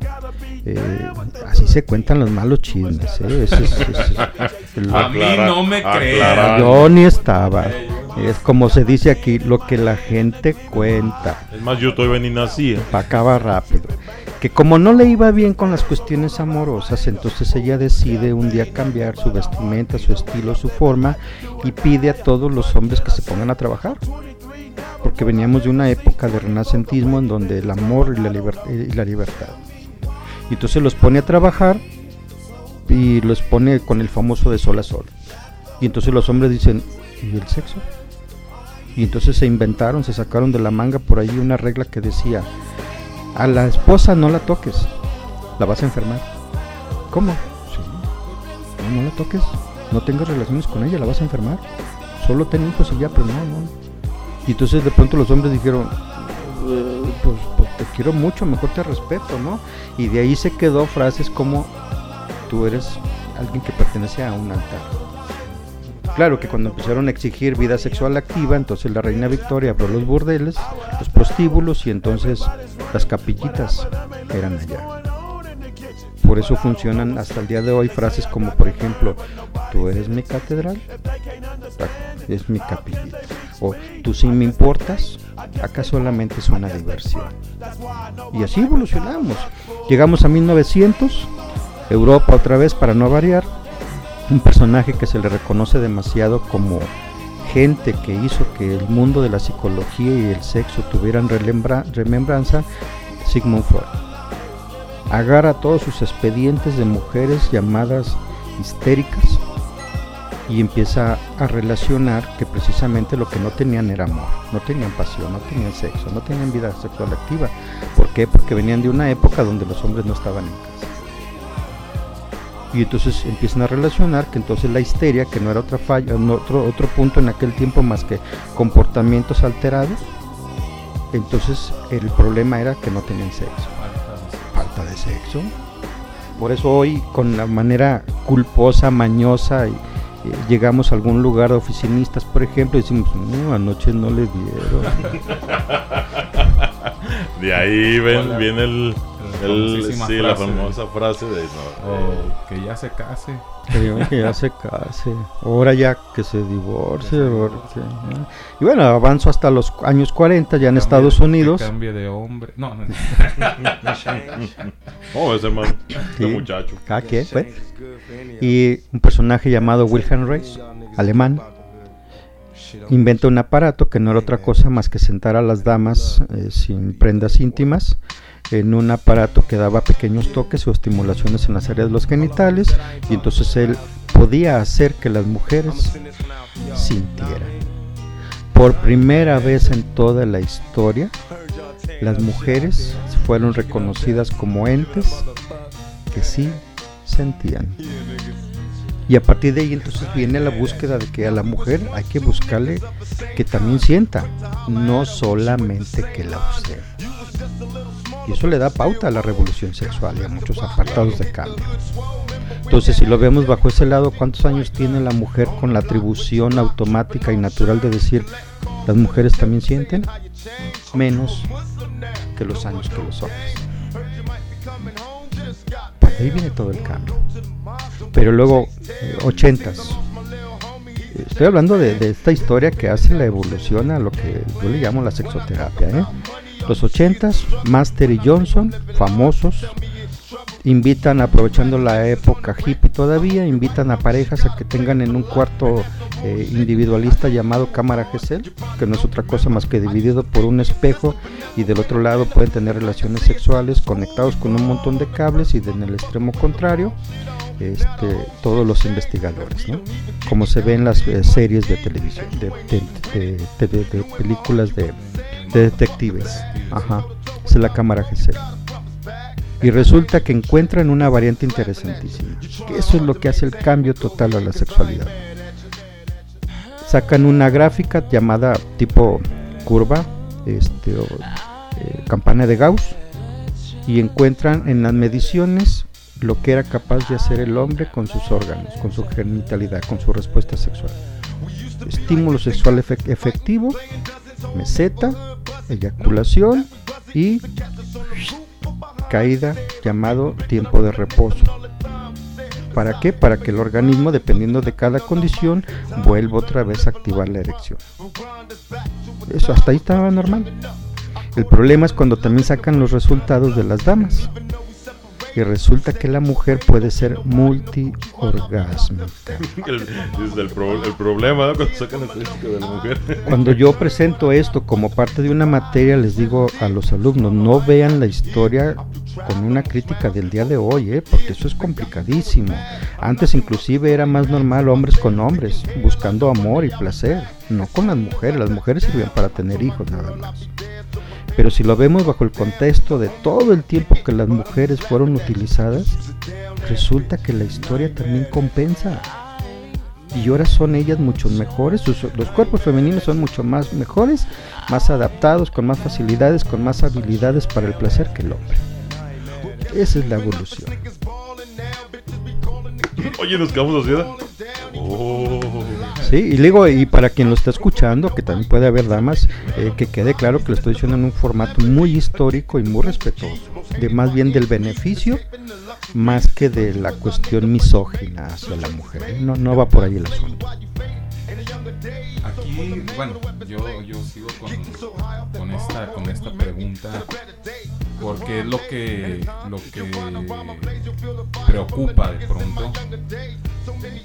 eh, así se cuentan los malos chismes. ¿eh? Es- es- A mí no me aclara. crean. yo ni estaba. Es como se dice aquí, lo que la gente cuenta. Es más, yo todavía ni nací. Pa' acaba rápido. Que como no le iba bien con las cuestiones amorosas, entonces ella decide un día cambiar su vestimenta, su estilo, su forma y pide a todos los hombres que se pongan a trabajar. Porque veníamos de una época de renacentismo en donde el amor y la, y la libertad. Y entonces los pone a trabajar y los pone con el famoso de sol a sol. Y entonces los hombres dicen, ¿y el sexo? Y entonces se inventaron, se sacaron de la manga por ahí una regla que decía, a la esposa no la toques, la vas a enfermar. ¿Cómo? No la toques, no tengas relaciones con ella, la vas a enfermar. Solo ten hijos y ya, pero no, no. Y entonces de pronto los hombres dijeron, "Eh, pues, pues te quiero mucho, mejor te respeto, ¿no? Y de ahí se quedó frases como, tú eres alguien que pertenece a un altar. Claro que cuando empezaron a exigir vida sexual activa, entonces la reina Victoria abrió los burdeles, los prostíbulos y entonces las capillitas eran allá. Por eso funcionan hasta el día de hoy frases como por ejemplo, tú eres mi catedral, es mi capillita. O tú sí me importas, acá solamente es una diversión. Y así evolucionamos. Llegamos a 1900, Europa otra vez para no variar, un personaje que se le reconoce demasiado como gente que hizo que el mundo de la psicología y el sexo tuvieran remembranza, Sigmund Freud. Agarra todos sus expedientes de mujeres llamadas histéricas y empieza a relacionar que precisamente lo que no tenían era amor, no tenían pasión, no tenían sexo, no tenían vida sexual activa. ¿Por qué? Porque venían de una época donde los hombres no estaban en casa. Y entonces empiezan a relacionar que entonces la histeria, que no era otra falla, no otro, otro punto en aquel tiempo más que comportamientos alterados, entonces el problema era que no tenían sexo. Falta de sexo. Por eso hoy, con la manera culposa, mañosa, y, eh, llegamos a algún lugar de oficinistas, por ejemplo, y decimos, no, anoche no le dieron. De ahí ven, viene el, el- famosísima sí, la famosa frase de no, Eh, que ya se case. Que, que ya se case, ahora ya que se divorcie. porque, ¿no? Y bueno, avanzo hasta los años 40 ya en Cambie- Estados que Unidos. Cambie de hombre. No, no. Oh, ese ese Sí, muchacho. cada quien, pues. Y un personaje llamado Wilhelm Reich, alemán, inventa un aparato que no era otra cosa más que sentar a las damas eh, sin prendas íntimas en un aparato que daba pequeños toques o estimulaciones en las áreas de los genitales y entonces él podía hacer que las mujeres sintieran. Por primera vez en toda la historia, las mujeres fueron reconocidas como entes que sí sentían. Y a partir de ahí entonces viene la búsqueda de que a la mujer hay que buscarle que también sienta, no solamente que la use. Y eso le da pauta a la revolución sexual y a muchos apartados de cambio. Entonces, si lo vemos bajo ese lado, ¿cuántos años tiene la mujer con la atribución automática y natural de decir, las mujeres también sienten? Menos que los años que los hombres. Ahí viene todo el cambio. Pero luego, eh, ochentas. Estoy hablando de, esta historia que hace la evolución a lo que yo le llamo la sexoterapia. ¿eh? Los ochentas, Master y Johnson, famosos, invitan, aprovechando la época hippie todavía, invitan a parejas a que tengan en un cuarto eh, individualista llamado cámara Gesell, que no es otra cosa más que dividido por un espejo y del otro lado pueden tener relaciones sexuales conectados con un montón de cables y en el extremo contrario este, todos los investigadores, ¿no? como se ve en las eh, series de televisión, de, de- películas de, de detectives. Ajá, es la cámara Gesell. Y resulta que encuentran una variante interesantísima. Eso es lo que hace el cambio total a la sexualidad. Sacan una gráfica llamada tipo curva, este, eh, campana de Gauss, y encuentran en las mediciones lo que era capaz de hacer el hombre con sus órganos, con su genitalidad, con su respuesta sexual. Estímulo sexual efe- efectivo, meseta, eyaculación y caída llamado tiempo de reposo. ¿Para qué? Para que el organismo, dependiendo de cada condición, vuelva otra vez a activar la erección. Eso hasta ahí estaba normal. El problema es cuando también sacan los resultados de las damas. Y resulta que la mujer puede ser multiorgásmica. El, es el, pro- el problema ¿no? cuando sacan estadística de la mujer. Cuando yo presento esto como parte de una materia, les digo a los alumnos, no vean la historia con una crítica del día de hoy, ¿eh? porque eso es complicadísimo. Antes inclusive era más normal hombres con hombres, buscando amor y placer, no con las mujeres. Las mujeres sirvían para tener hijos nada más. Pero si lo vemos bajo el contexto de todo el tiempo que las mujeres fueron utilizadas, resulta que la historia también compensa. Y ahora son ellas mucho mejores, los cuerpos femeninos son mucho más mejores, más adaptados, con más facilidades, con más habilidades para el placer que el hombre. Esa es la evolución. Oye, nos quedamos. Oh. Sí, y digo, y para quien lo está escuchando, que también puede haber damas, eh, que quede claro que lo estoy diciendo en un formato muy histórico y muy respetuoso, de más bien del beneficio, más que de la cuestión misógina hacia la mujer. ¿eh? No, no va por ahí el asunto. Aquí, bueno, yo, yo sigo con, con esta, con esta pregunta porque es lo que, lo que preocupa de pronto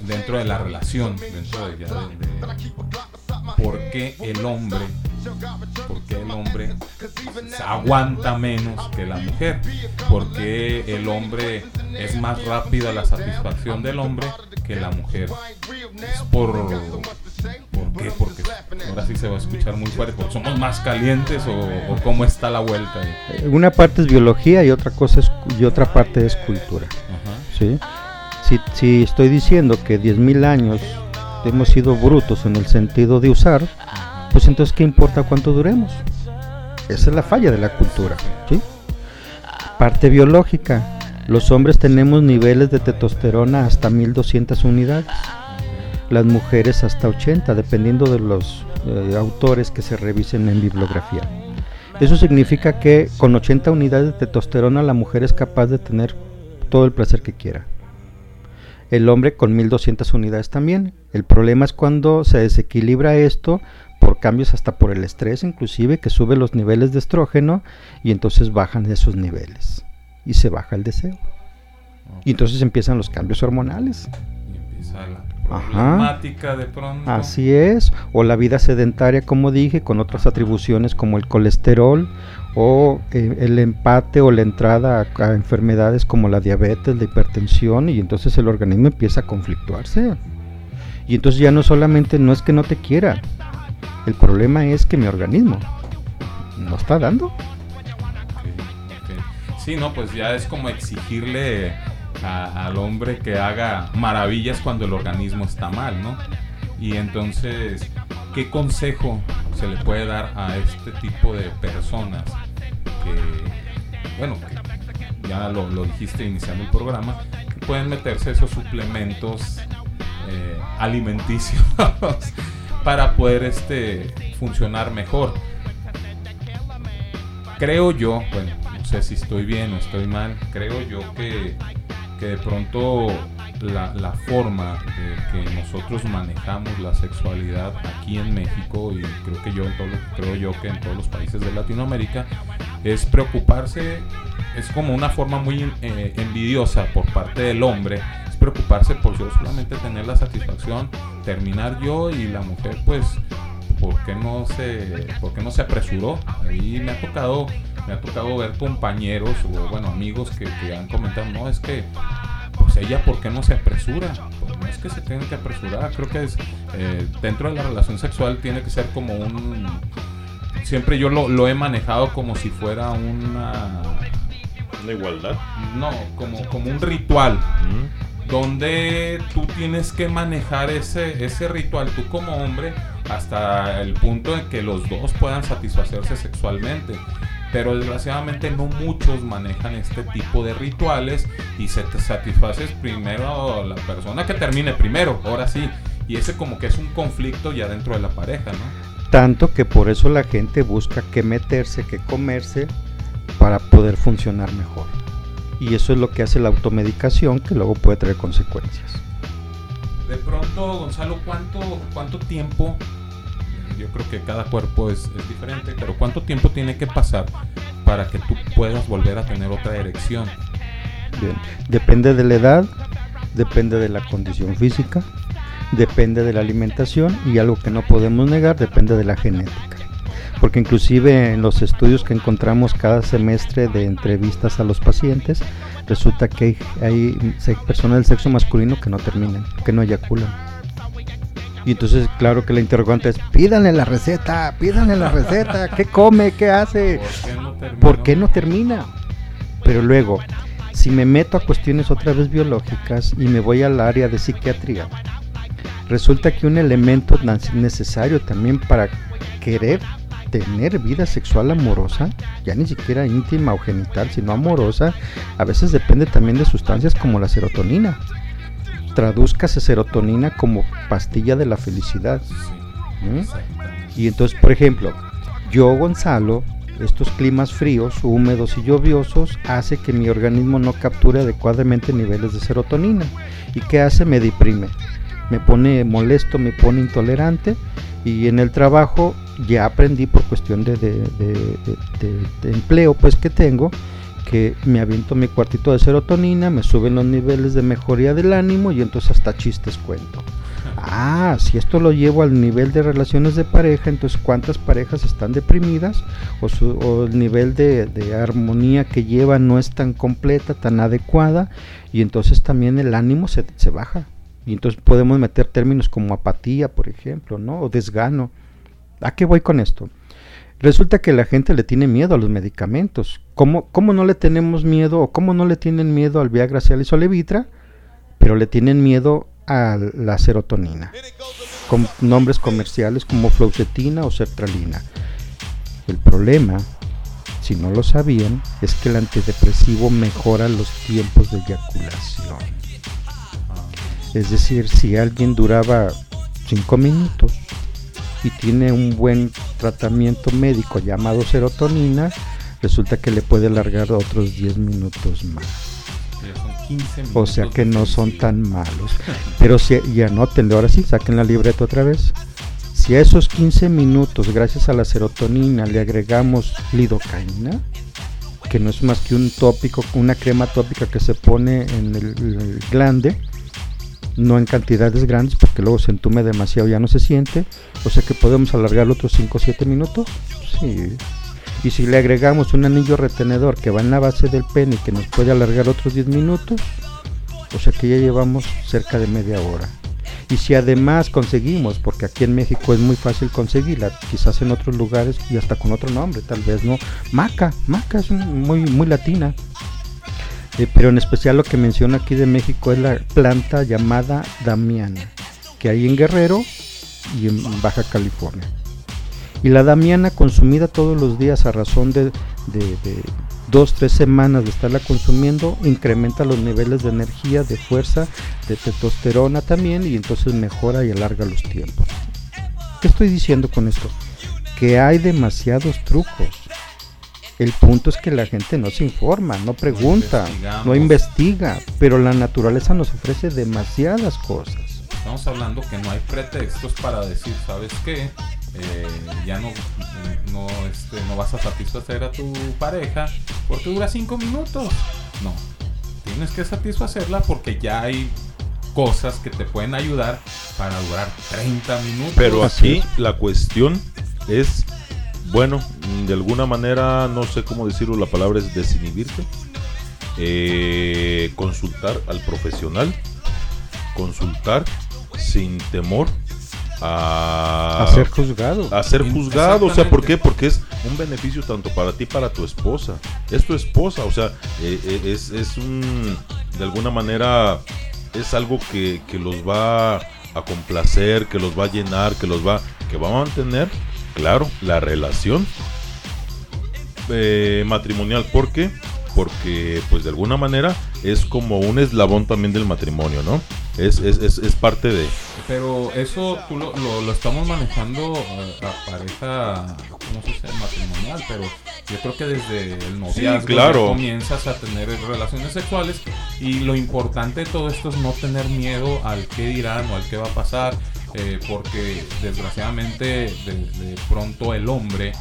dentro de la relación, dentro de, ya de- por qué el hombre, por qué el hombre aguanta menos que la mujer, por qué el hombre es más rápida la satisfacción del hombre que la mujer. Es por ¿Por qué? Porque ahora sí se va a escuchar muy fuerte. ¿Porque somos más calientes o, o cómo está la vuelta? ahí? Una parte es biología y otra cosa es, y otra parte es cultura. ¿sí? Si, si estoy diciendo que 10.000 años hemos sido brutos en el sentido de usar, pues entonces ¿qué importa cuánto duremos? Esa es la falla de la cultura. ¿sí? Parte biológica. Los hombres tenemos niveles de testosterona hasta 1200 unidades. Las mujeres hasta 80, dependiendo de los eh, autores que se revisen en bibliografía. Eso significa que con 80 unidades de testosterona la mujer es capaz de tener todo el placer que quiera. El hombre con 1200 unidades también. El problema es cuando se desequilibra esto cambios hasta por el estrés inclusive que sube los niveles de estrógeno y entonces bajan esos niveles y se baja el deseo. Y entonces empiezan los cambios hormonales. Y empieza la Ajá. problemática de pronto. Así es, o la vida sedentaria, como dije, con otras atribuciones como el colesterol o eh, el empate o la entrada a, a enfermedades como la diabetes, la hipertensión, y entonces el organismo empieza a conflictuarse. Y entonces ya no solamente no es que no te quiera, el problema es que mi organismo no está dando. Sí, no, pues ya es como exigirle a- al hombre que haga maravillas cuando el organismo está mal, ¿no? Y entonces, ¿qué consejo se le puede dar a este tipo de personas que, bueno, ya lo, lo dijiste iniciando el programa, que pueden meterse esos suplementos eh, alimenticios para poder este, funcionar mejor? creo yo, bueno, no sé si estoy bien o estoy mal, creo yo que, que de pronto la, forma que nosotros manejamos la sexualidad aquí en México y creo que yo en todo, creo yo que en todos los países de Latinoamérica es preocuparse, es como una forma muy eh, envidiosa por parte del hombre, preocuparse por yo solamente tener la satisfacción, terminar yo y la mujer pues ¿por qué no se, por qué no se apresuró? Ahí me ha tocado, me ha tocado ver compañeros o bueno amigos que, que han comentado, no es que pues ella por qué no se apresura, pues no es que se tengan que apresurar, creo que es eh, dentro de la relación sexual tiene que ser como un siempre yo lo, lo he manejado como si fuera una ¿Una igualdad? no, como, como un ritual. Donde tú tienes que manejar ese, ese ritual, tú como hombre, hasta el punto en que los dos puedan satisfacerse sexualmente. Pero desgraciadamente no muchos manejan este tipo de rituales y se te satisfaces primero la persona que termine primero, ahora sí. Y ese como que es un conflicto ya dentro de la pareja, ¿no? Tanto que por eso la gente busca que meterse, que comerse para poder funcionar mejor. Y eso es lo que hace la automedicación que luego puede traer consecuencias. De pronto, Gonzalo, ¿cuánto, cuánto tiempo? Yo creo que cada cuerpo es, es diferente, pero ¿cuánto tiempo tiene que pasar para que tú puedas volver a tener otra erección? Bien, Depende de la edad, depende de la condición física, depende de la alimentación y algo que no podemos negar, depende de la genética. Porque inclusive en los estudios que encontramos cada semestre de entrevistas a los pacientes, resulta que hay, hay personas del sexo masculino que no terminan, que no eyaculan. Y entonces, claro que la interrogante es, pídanle la receta, pídanle la receta, ¿qué come? ¿Qué hace? ¿Por qué no termina? Pero luego, si me meto a cuestiones otra vez biológicas y me voy al área de psiquiatría, resulta que un elemento necesario también para querer tener vida sexual amorosa, ya ni siquiera íntima o genital, sino amorosa, a veces depende también de sustancias como la serotonina. Tradúzcase serotonina como pastilla de la felicidad. ¿Mm? Y entonces, por ejemplo, yo, Gonzalo, estos climas fríos, húmedos y lluviosos hace que mi organismo no capture adecuadamente niveles de serotonina. ¿Y qué hace? Me deprime. Me pone molesto, me pone intolerante y en el trabajo ya aprendí por cuestión de, de- empleo pues que tengo que me aviento mi cuartito de serotonina, me suben los niveles de mejoría del ánimo y entonces hasta chistes cuento. Ah, si esto lo llevo al nivel de relaciones de pareja, entonces cuántas parejas están deprimidas o, su- o el nivel de, de armonía que llevan no es tan completa, tan adecuada y entonces también el ánimo se, se baja. Y entonces podemos meter términos como apatía, por ejemplo, ¿no? O desgano. ¿A qué voy con esto? Resulta que la gente le tiene miedo a los medicamentos. ¿Cómo, cómo no le tenemos miedo o cómo no le tienen miedo al Viagra, Cialis o Levitra? Pero le tienen miedo a la serotonina. Con nombres comerciales como fluoxetina o sertralina. El problema, si no lo sabían, es que el antidepresivo mejora los tiempos de eyaculación. Es decir, si alguien duraba 5 minutos y tiene un buen tratamiento médico llamado serotonina, resulta que le puede alargar otros 10 minutos más. Ya son 15 O sea que no son tan malos. Pero si, y anótenle, ahora sí, saquen la libreta otra vez. Si a esos 15 minutos, gracias a la serotonina, le agregamos lidocaína, que no es más que un tópico, una crema tópica que se pone en el, el glande, no en cantidades grandes porque luego se entume demasiado ya no se siente, o sea que podemos alargar otros 5 o 7 minutos, sí. Y si le agregamos un anillo retenedor que va en la base del pene que nos puede alargar otros 10 minutos, o sea que ya llevamos cerca de media hora. Y si además conseguimos, porque aquí en México es muy fácil conseguirla, quizás en otros lugares y hasta con otro nombre, tal vez no, maca, maca es muy, muy latina. Eh, pero en especial lo que menciona aquí de México es la planta llamada damiana, que hay en Guerrero y en Baja California. Y la damiana consumida todos los días a razón de, de, de dos, tres semanas de estarla consumiendo, incrementa los niveles de energía, de fuerza, de testosterona también y entonces mejora y alarga los tiempos. ¿Qué estoy diciendo con esto? Que hay demasiados trucos. El punto es que la gente no se informa, no pregunta, no investiga, pero la naturaleza nos ofrece demasiadas cosas. Estamos hablando que no hay pretextos para decir, ¿sabes qué? Eh, ya no, no, este, no vas a satisfacer a tu pareja porque dura 5 minutos. No, tienes que satisfacerla porque ya hay cosas que te pueden ayudar para durar 30 minutos. Pero aquí la cuestión es, bueno, de alguna manera, no sé cómo decirlo, la palabra es desinhibirte, eh, consultar al profesional, consultar sin temor a, A ser juzgado. A ser juzgado, o sea, ¿por qué? Porque es un beneficio tanto para ti para tu esposa. Es tu esposa, o sea, eh, eh, es, es un, de alguna manera, es algo que, que los va a complacer, que los va a llenar, que los va, que va a mantener, claro, la relación eh, matrimonial. ¿Por qué? Porque, pues de alguna manera, es como un eslabón también del matrimonio, ¿no? Es, es, es, es parte de... Pero eso tú lo, lo, lo estamos manejando eh, a pareja, no sé si es matrimonial, pero yo creo que desde el noviazgo claro. comienzas a tener relaciones sexuales y lo importante de todo esto es no tener miedo al qué dirán o al qué va a pasar, eh, porque desgraciadamente de, de pronto el hombre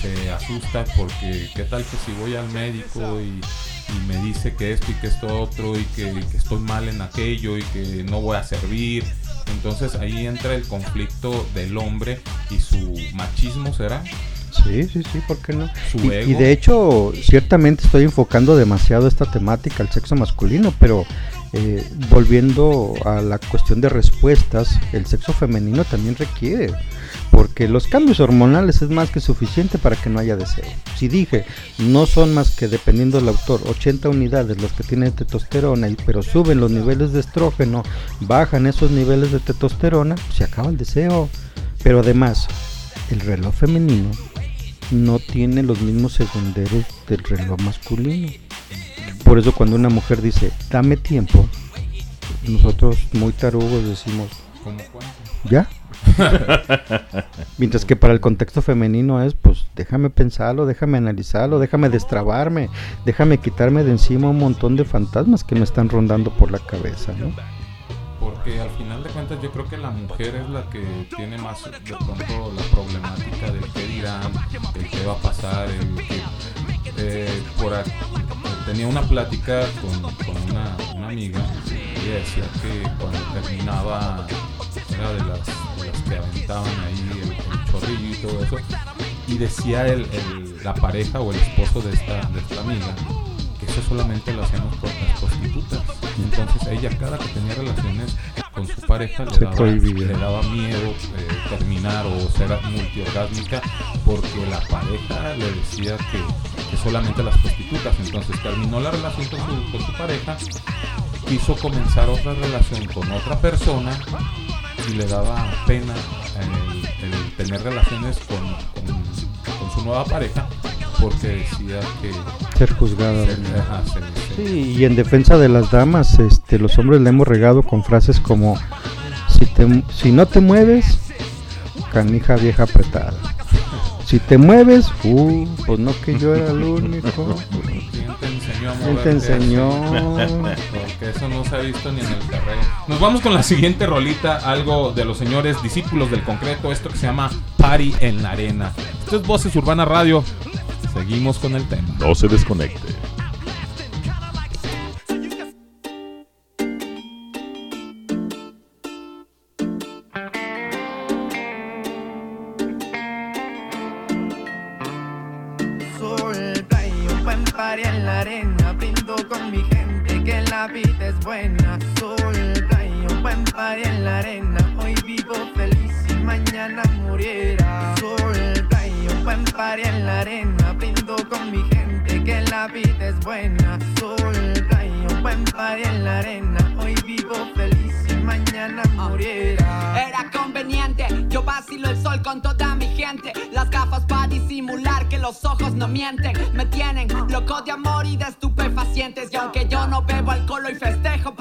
se asusta porque qué tal que si voy al médico y y me dice que esto y que esto otro y que, que, estoy mal en aquello y que no voy a servir. Entonces ahí entra el conflicto del hombre y su machismo, ¿será? Sí, sí, sí, ¿por qué no? Su Y, ego. y de hecho, ciertamente estoy enfocando demasiado esta temática al sexo masculino, pero eh, volviendo a la cuestión de respuestas, el sexo femenino también requiere, porque los cambios hormonales es más que suficiente para que no haya deseo. Si dije, no son más que, dependiendo del autor, 80 unidades los que tienen testosterona, pero suben los niveles de estrógeno, bajan esos niveles de testosterona, se acaba el deseo. Pero además, el reloj femenino no tiene los mismos segunderos del reloj masculino. Por eso cuando una mujer dice, dame tiempo, nosotros muy tarugos decimos, ¿Cómo? ¿ya? Mientras que para el contexto femenino es, pues déjame pensarlo, déjame analizarlo, déjame destrabarme, déjame quitarme de encima un montón de fantasmas que me están rondando por la cabeza, ¿no? Porque al final de cuentas yo creo que la mujer es la que tiene más de pronto la problemática del qué dirán, el qué va a pasar, el que eh, por aquí, tenía una plática con, con una, una amiga y ella decía que cuando terminaba era de las, de las que aventaban ahí el, el chorrillo y todo eso y decía el, el- la pareja o el esposo de esta, de esta amiga que eso solamente lo hacíamos por las prostitutas. Entonces ella cada que tenía relaciones con su pareja daba, le daba miedo eh, terminar o ser multiorgásmica porque la pareja le decía que, que solamente las prostitutas. Entonces terminó la relación con su, con su pareja, quiso comenzar otra relación con otra persona y le daba pena el, el tener relaciones con, con- con su nueva pareja porque decía que Ser juzgada. ajá, Sí, y en defensa de las damas, este, los hombres le hemos regado con frases como si te, si no te mueves, canija vieja apretada. Si te mueves, uh, pues no que yo era el único. ¿Quién te enseñó a ¿Quién te moverte enseñó? Porque eso no se ha visto ni en el terreno. Nos vamos con la siguiente rolita, algo de los señores discípulos del concreto, esto que se llama Party en la Arena. Esto es Voces Urbana Radio. Seguimos con el tema. No se desconecte. No mienten. Me tienen loco de amor y de estupefacientes. Y aunque yo no bebo alcohol y festejo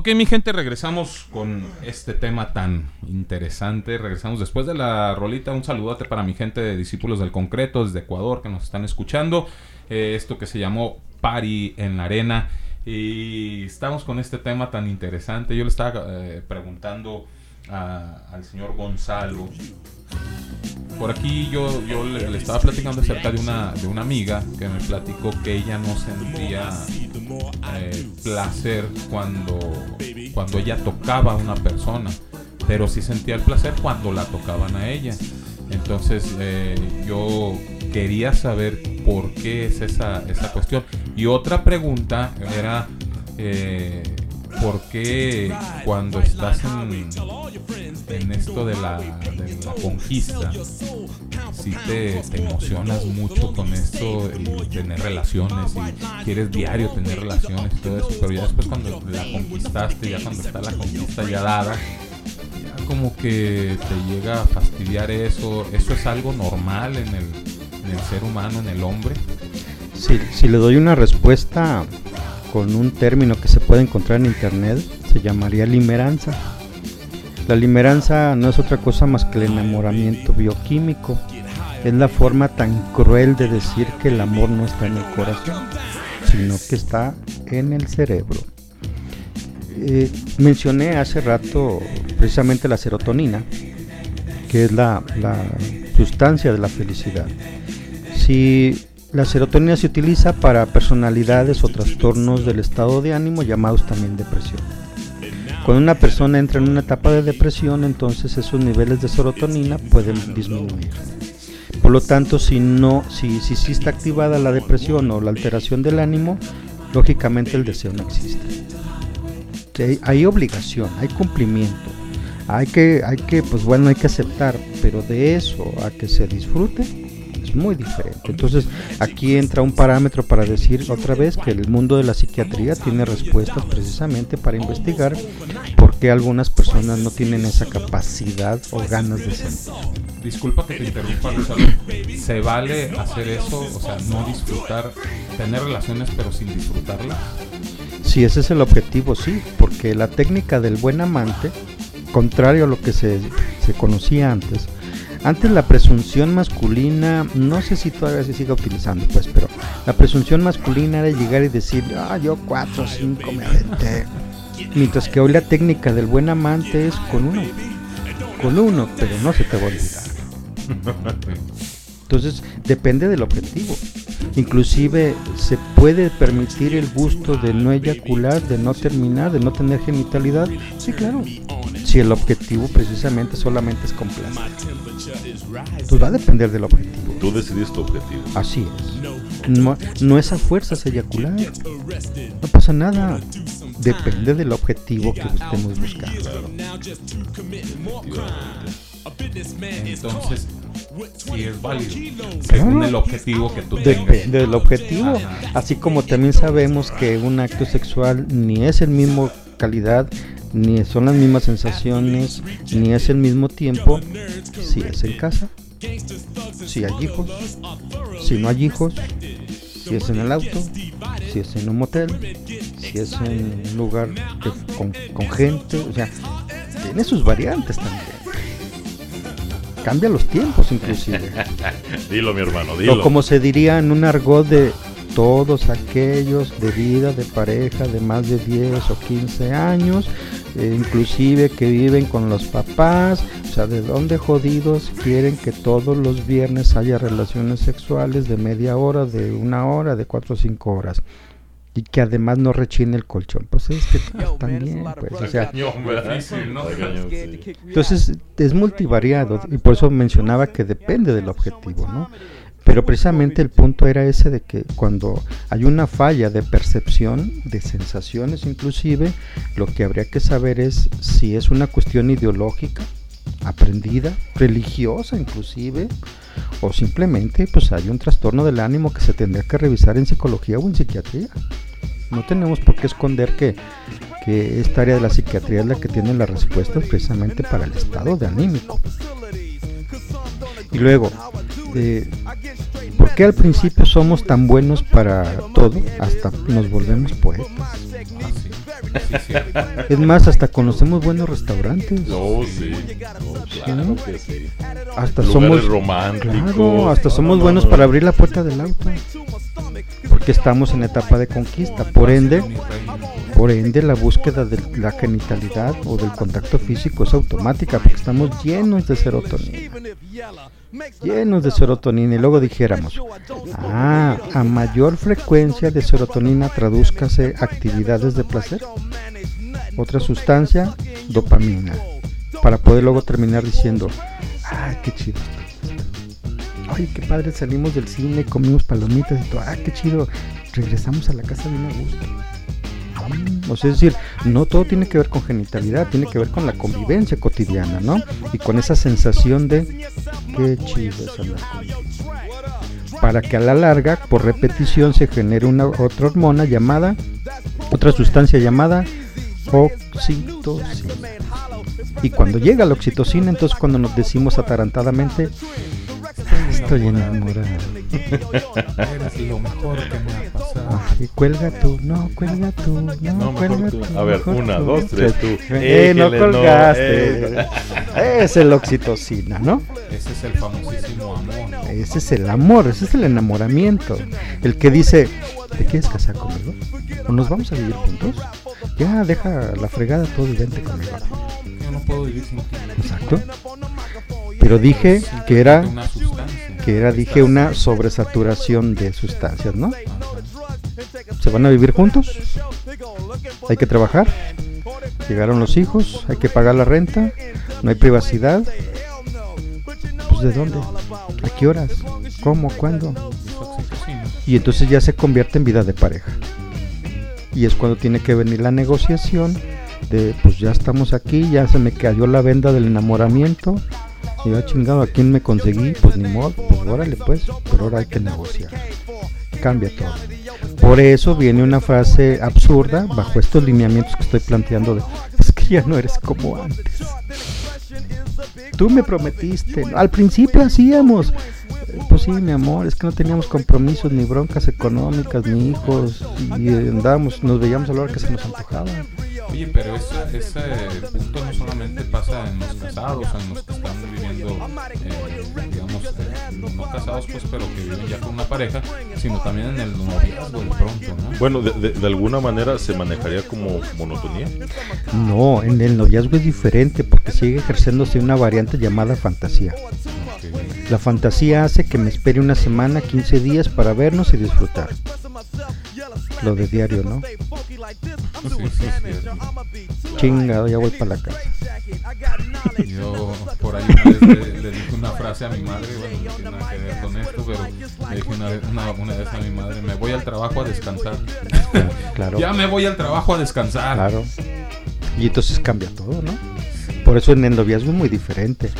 Ok, mi gente, regresamos con este tema tan interesante. Regresamos después de la rolita. Un saludote para mi gente de Discípulos del Concreto desde Ecuador que nos están escuchando. Eh, esto que se llamó Party en la Arena. Y estamos con este tema tan interesante. Yo le estaba eh, preguntando al señor Gonzalo. Por aquí yo, yo le, le estaba platicando acerca de una, de una amiga que me platicó que ella no sentía eh, placer cuando, cuando ella tocaba a una persona, pero sí sentía el placer cuando la tocaban a ella. Entonces eh, yo quería saber por qué es esa, esa cuestión. Y otra pregunta era eh, por qué cuando estás en, en esto de la, de la conquista, si te, te emocionas mucho con esto y tener relaciones y quieres diario tener relaciones y todo eso, pero ya después cuando la conquistaste, ya cuando está la conquista ya dada, ya como que te llega a fastidiar eso, eso es algo normal en el, en el ser humano, en el hombre. Si, si le doy una respuesta con un término que se puede encontrar en internet, se llamaría limeranza. La limeranza no es otra cosa más que el enamoramiento bioquímico. Es la forma tan cruel de decir que el amor no está en el corazón, sino que está en el cerebro. Eh, mencioné hace rato precisamente la serotonina, que es la, la sustancia de la felicidad. Si La serotonina se utiliza para personalidades o trastornos del estado de ánimo llamados también depresión. Cuando una persona entra en una etapa de depresión, entonces esos niveles de serotonina pueden disminuir. Por lo tanto, si no, si, si, sí está activada la depresión o la alteración del ánimo, lógicamente el deseo no existe. Hay, hay obligación, hay cumplimiento, hay que, hay que, pues bueno, hay que aceptar, pero de eso a que se disfrute es muy diferente. Entonces aquí entra un parámetro para decir otra vez que el mundo de la psiquiatría tiene respuestas precisamente para investigar por qué algunas personas no tienen esa capacidad o ganas de sentir. Disculpa que te interrumpa, Gonzalo. ¿Se vale hacer eso? O sea, no disfrutar, tener relaciones pero sin disfrutarlas. Si ese es el objetivo, sí, porque la técnica del buen amante, contrario a lo que se, se conocía antes, antes la presunción masculina, no sé si todavía se sigue utilizando, pues, pero la presunción masculina era llegar y decir, ah, yo cuatro cinco me aventé. Mientras que hoy la técnica del buen amante es con uno, con uno, pero no se te va a olvidar. Entonces depende del objetivo. Inclusive se puede permitir el gusto de no eyacular, de no terminar, de no tener genitalidad. Sí, claro. Si el objetivo precisamente solamente es complacer. Pues va a depender del objetivo. Tú decides tu objetivo. Así es. No, no es a fuerzas eyacular. No pasa nada. Depende del objetivo que estemos buscando. Entonces, si es válido, según el objetivo que tú tengas. Depende del objetivo. Así como también sabemos que un acto sexual ni es el mismo calidad, ni son las mismas sensaciones, ni es el mismo tiempo, si es en casa, si hay hijos, si no hay hijos, si es en el auto, si es en un motel, si es en un lugar que- con, con gente, o sea, tiene sus variantes también. Cambia los tiempos inclusive. dilo, mi hermano, dilo. O como se diría en un argot de todos aquellos de vida de pareja de más de 10 o 15 años, eh, inclusive que viven con los papás, o sea, de dónde jodidos quieren que todos los viernes haya relaciones sexuales de media hora, de una hora, de 4 o 5 horas. Y que además no rechine el colchón. Pues es que también, pues, o sea, entonces es multivariado y por eso mencionaba que depende del objetivo, ¿no? Pero precisamente el punto era ese de que cuando hay una falla de percepción, de sensaciones inclusive, lo que habría que saber es si es una cuestión ideológica, aprendida, religiosa inclusive, o simplemente pues hay un trastorno del ánimo que se tendría que revisar en psicología o en psiquiatría. No tenemos por qué esconder que, que esta área de la psiquiatría es la que tiene las respuestas precisamente para el estado de anímico. Y luego, eh, ¿por qué al principio somos tan buenos para todo hasta nos volvemos poetas? Es más, hasta conocemos buenos restaurantes. No, sí. No, claro que sí. Hasta Lugares somos románticos. Claro, hasta No, somos no, buenos no. para abrir la puerta del auto. Porque estamos en etapa de conquista. Por ende, por ende la búsqueda de la genitalidad o del contacto físico es automática porque estamos llenos de serotonina. Llenos de serotonina y luego dijéramos, ah, a mayor frecuencia de serotonina tradúzcase actividades de placer. Otra sustancia, dopamina. Para poder luego terminar diciendo, ay, qué chido. Ay, qué padre, salimos del cine, comimos palomitas y todo. Ah, qué chido. Regresamos a la casa bien a gusto. O sea, es decir, no todo tiene que ver con genitalidad, tiene que ver con la convivencia cotidiana, ¿no? Y con esa sensación de qué chido es andar. Para que a la larga, por repetición, se genere una otra hormona llamada, otra sustancia llamada oxitocina. Y cuando llega la oxitocina, entonces cuando nos decimos atarantadamente, estoy enamorado. Eres lo mejor que me ha pasado. Ay, cuelga tú, no, cuelga tú, no, No, cuelga tú. tú. A ver, una, tú. dos, tres, tú. Eh, no Éjele, no, colgaste. eh. Es el oxitocina, ¿no? Ese es el famosísimo amor. Ese es el amor, ese es el enamoramiento. El que dice, ¿te quieres casar conmigo? ¿O nos vamos a vivir juntos? Ya, deja la fregada todo y vente conmigo. Yo no puedo vivir sin ti. Exacto. Pero dije que era Una sustancia. Era, dije, una sobresaturación de sustancias, ¿no? ¿Se van a vivir juntos? Hay que trabajar. Llegaron los hijos, hay que pagar la renta, no hay privacidad. Pues ¿de dónde? ¿A qué horas? ¿Cómo? ¿Cuándo? Y entonces ya se convierte en vida de pareja. Y es cuando tiene que venir la negociación de pues ya estamos aquí, ya se me cayó la venda del enamoramiento. Y ya chingado, ¿a quién me conseguí? Pues ni modo, pues órale pues, pero ahora hay que negociar. Cambia todo. Por eso viene una frase absurda bajo estos lineamientos que estoy planteando de es que ya no eres como antes. Tú me prometiste, al principio hacíamos, pues sí, mi amor, es que no teníamos compromisos ni broncas económicas ni hijos y andábamos, nos veíamos a la hora que se nos antojaba. Oye, pero ese, ese punto no solamente pasa en los casados, en los que viviendo, eh, digamos, eh, no casados, pues, pero que viven ya con una pareja, sino también en el noviazgo de pronto, ¿no? Bueno, de, de- de alguna manera se manejaría como monotonía. No, en el noviazgo es diferente porque sigue ejerciéndose una variante llamada fantasía. La fantasía hace que me espere una semana, 15 días para vernos y disfrutar. Lo de diario, ¿no? Sí, sí, sí. Chingado, ya voy para la casa. Yo por ahí una vez le, le dije una frase a mi madre, bueno, no tiene nada que ver con esto, pero le dije una vez, una, una vez a mi madre, me voy al trabajo a descansar. Claro. Ya me voy al trabajo a descansar. Claro. Y entonces cambia todo, ¿no? Por eso en el noviazgo es muy diferente.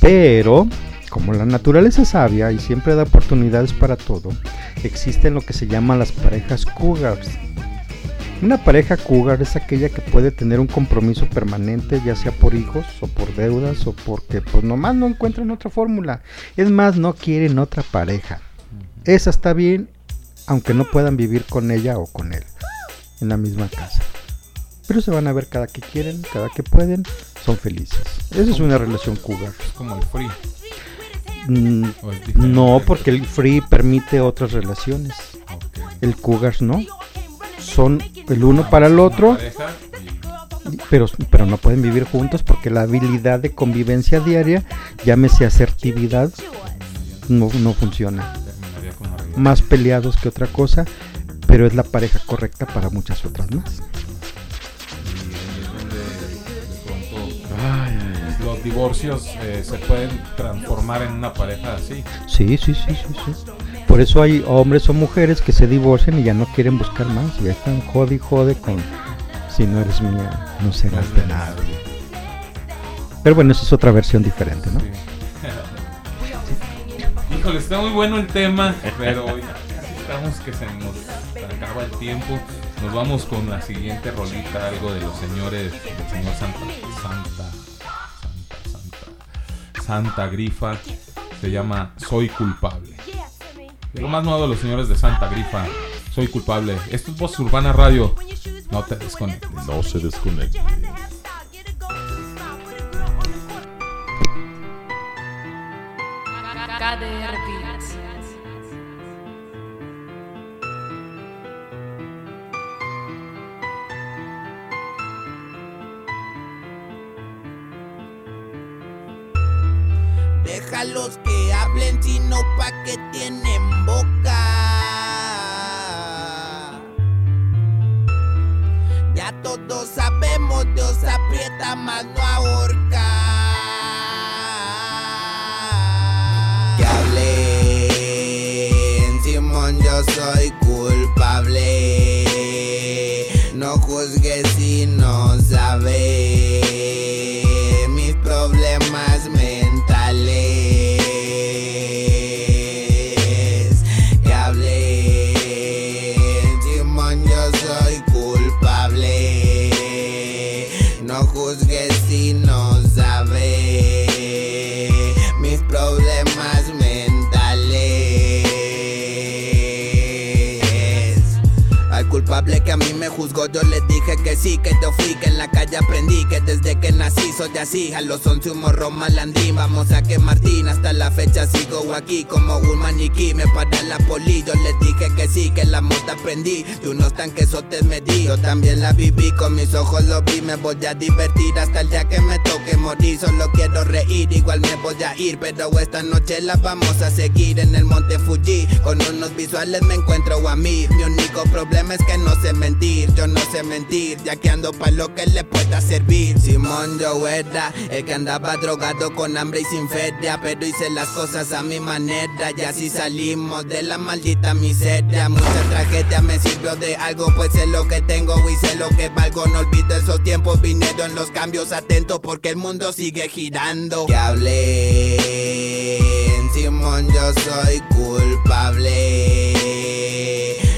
Pero, como la naturaleza es sabia y siempre da oportunidades para todo, existen lo que se llaman las parejas cougars. Una pareja cougar es aquella que puede tener un compromiso permanente, ya sea por hijos o por deudas o porque pues nomás no encuentran otra fórmula. Es más, no quieren otra pareja. Esa está bien, aunque no puedan vivir con ella o con él en la misma casa. Pero se van a ver cada que quieren, cada que pueden, son felices. Esa es una relación cougar. Es como el free. Mm, no, porque el free permite otras relaciones. El cougar no. Son el uno para el otro, pero, pero no pueden vivir juntos porque la habilidad de convivencia diaria, llámese asertividad, no, no funciona. Más peleados que otra cosa, pero es la pareja correcta para muchas otras más. Los divorcios eh, se pueden transformar en una pareja así. Sí, sí, sí, sí, sí. Por eso hay hombres o mujeres que se divorcian y ya no quieren buscar más. Ya están jode y jode con si no eres mía, no serás de nada. Pero bueno, esa es otra versión diferente, ¿no? Híjole, está muy bueno el tema, pero estamos que se nos acaba el tiempo. Nos vamos con la siguiente rolita, algo de los señores, del señor Santa, Santa, Santa, Grifa. Se llama Soy culpable. Lo más nuevo de los señores de Santa Grifa. Soy culpable. Esto es Voz Urbana Radio. No te desconectes. No se desconecte. KDR Beats. Déjalos que hablen, sino pa' que tienen boca. Ya todos sabemos, Dios aprieta, más no ahorca. Que a mí Yo que sí, que te fui, que en la calle aprendí. Que desde que nací soy así. A los once un morro malandrín. Vamos a que Martín, hasta la fecha sigo aquí como un maniquí. Me para la poli. Yo le dije que sí, que la moto aprendí. De unos tanquesotes me di. Yo también la viví, con mis ojos lo vi. Me voy a divertir hasta el día que me toque morir. Solo quiero reír, igual me voy a ir. Pero esta noche la vamos a seguir en el monte Fuji. Con unos visuales me encuentro a mí. Mi único problema es que no sé mentir. Yo no sé mentir, ya que ando pa' lo que le pueda servir. Simón yo era el que andaba drogado con hambre y sin feria. Pero hice las cosas a mi manera. Y así salimos de la maldita miseria. Mucha tragedia me sirvió de algo, pues sé lo que tengo y sé lo que valgo. No olvido esos tiempos, viniendo en los cambios. Atento porque el mundo sigue girando. Que hablé. Simón, yo soy culpable.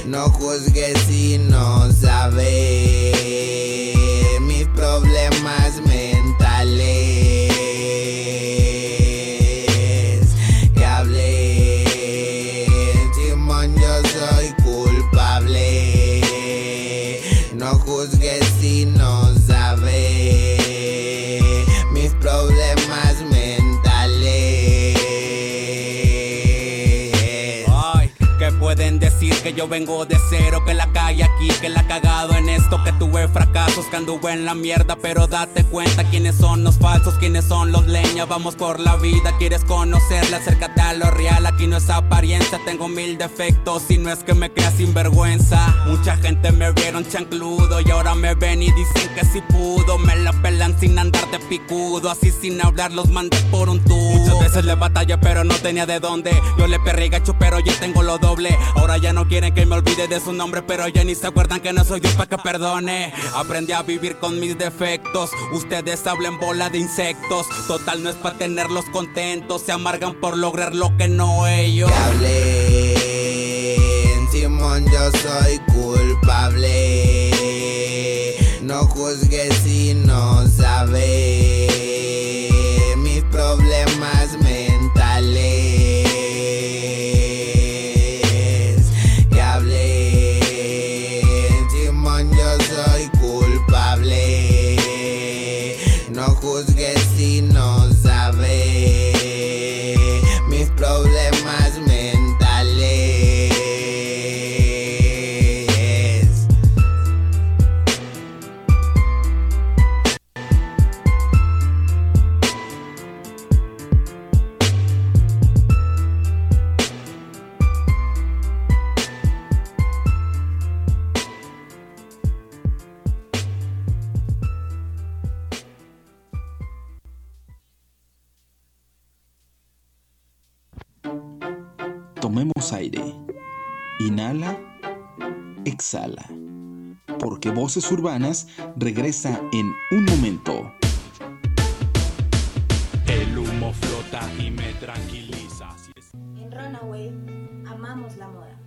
No juzgues si no sabe yo vengo de cero, que la calle aquí, que la he cagado en esto, que tuve fracasos, que anduve en la mierda, pero date cuenta quiénes son los falsos, quiénes son los leña, vamos por la vida, quieres conocerla, acércate a lo real, aquí no es apariencia, tengo mil defectos y no es que me creas sinvergüenza, mucha gente me vieron chancludo y ahora me ven y dicen que si pudo, me la pelan sin andar de picudo, así sin hablar los mandé por un tubo, muchas veces le batalla pero no tenía de dónde, yo le perré gacho pero ya tengo lo doble, ahora ya no quieren que me olvide de su nombre, pero ya ni se acuerdan que no soy Dios para que perdone. Aprendí a vivir con mis defectos. Ustedes hablan bola de insectos. Total no es para tenerlos contentos. Se amargan por lograr lo que no ellos. Hablé. Simón, yo soy culpable. No juzgues si no sabe Voces Urbanas regresa en un momento. El humo flota y me tranquiliza. En Runaway amamos la moda,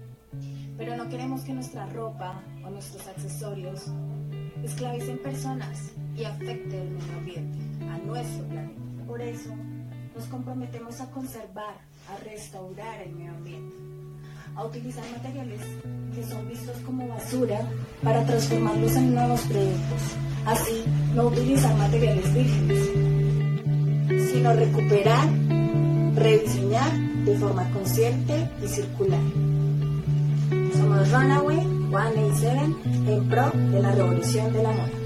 pero no queremos que nuestra ropa o nuestros accesorios esclavicen personas y afecten el medio ambiente, a nuestro planeta. Por eso nos comprometemos a conservar, a restaurar el medio ambiente, a utilizar materiales que son vistos como basura para transformarlos en nuevos productos. Así, no utilizar materiales vírgenes, sino recuperar, rediseñar de forma consciente y circular. Somos Runaway 187 en pro de la revolución de la moda.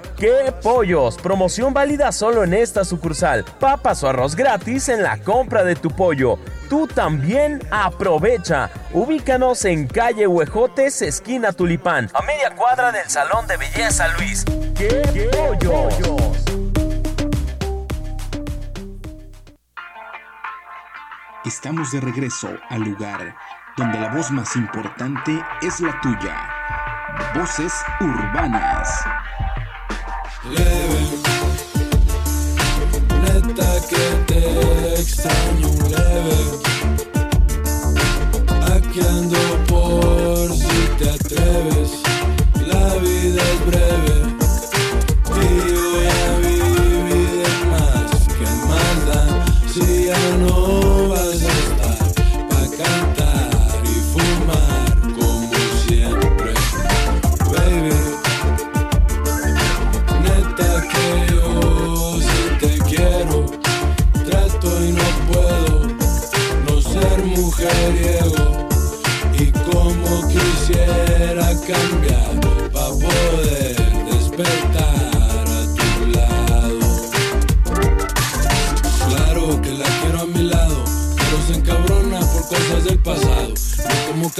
¡Qué pollos! Promoción válida solo en esta sucursal. Papas o arroz gratis en la compra de tu pollo. Tú también aprovecha. Ubícanos en calle Huejotes, esquina Tulipán, a media cuadra del Salón de Belleza Luis. ¡Qué, pollos! Estamos de regreso al lugar donde la voz más importante es la tuya. Voces urbanas. Leve, neta que te extraño leve. Aquí ando por si te atreves. La vida es breve.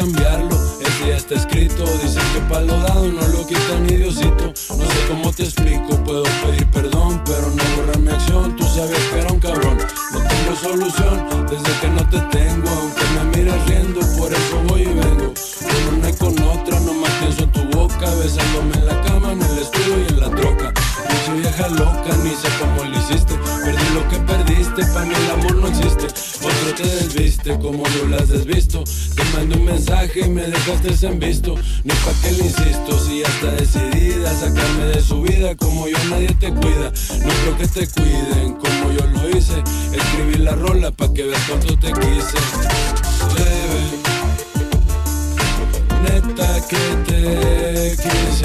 Cambiarlo, ese ya está escrito. Dicen que pa' lo dado no lo quitan ni Diosito. No sé cómo te explico, puedo pedir perdón, pero no borrar mi acción. Tú sabes que era un cabrón, no tengo solución desde que no te tengo. Aunque me mires riendo, por eso voy y vengo. Con una y con otra, nomás pienso en tu boca, besándome en la cama, en el estudio y en la troca. Yo soy vieja loca, ni sé cómo lo hiciste. Perdí lo que perdiste, para mí el amor no existe. Otro te desviste, como yo lo has desvisto. Mandé un mensaje y me dejaste en visto. Ni pa' que le insisto, si ya está decidida sacarme de su vida, como yo nadie te cuida. No creo que te cuiden, como yo lo hice. Escribí la rola pa' que veas cuánto te quise. Neta que te quise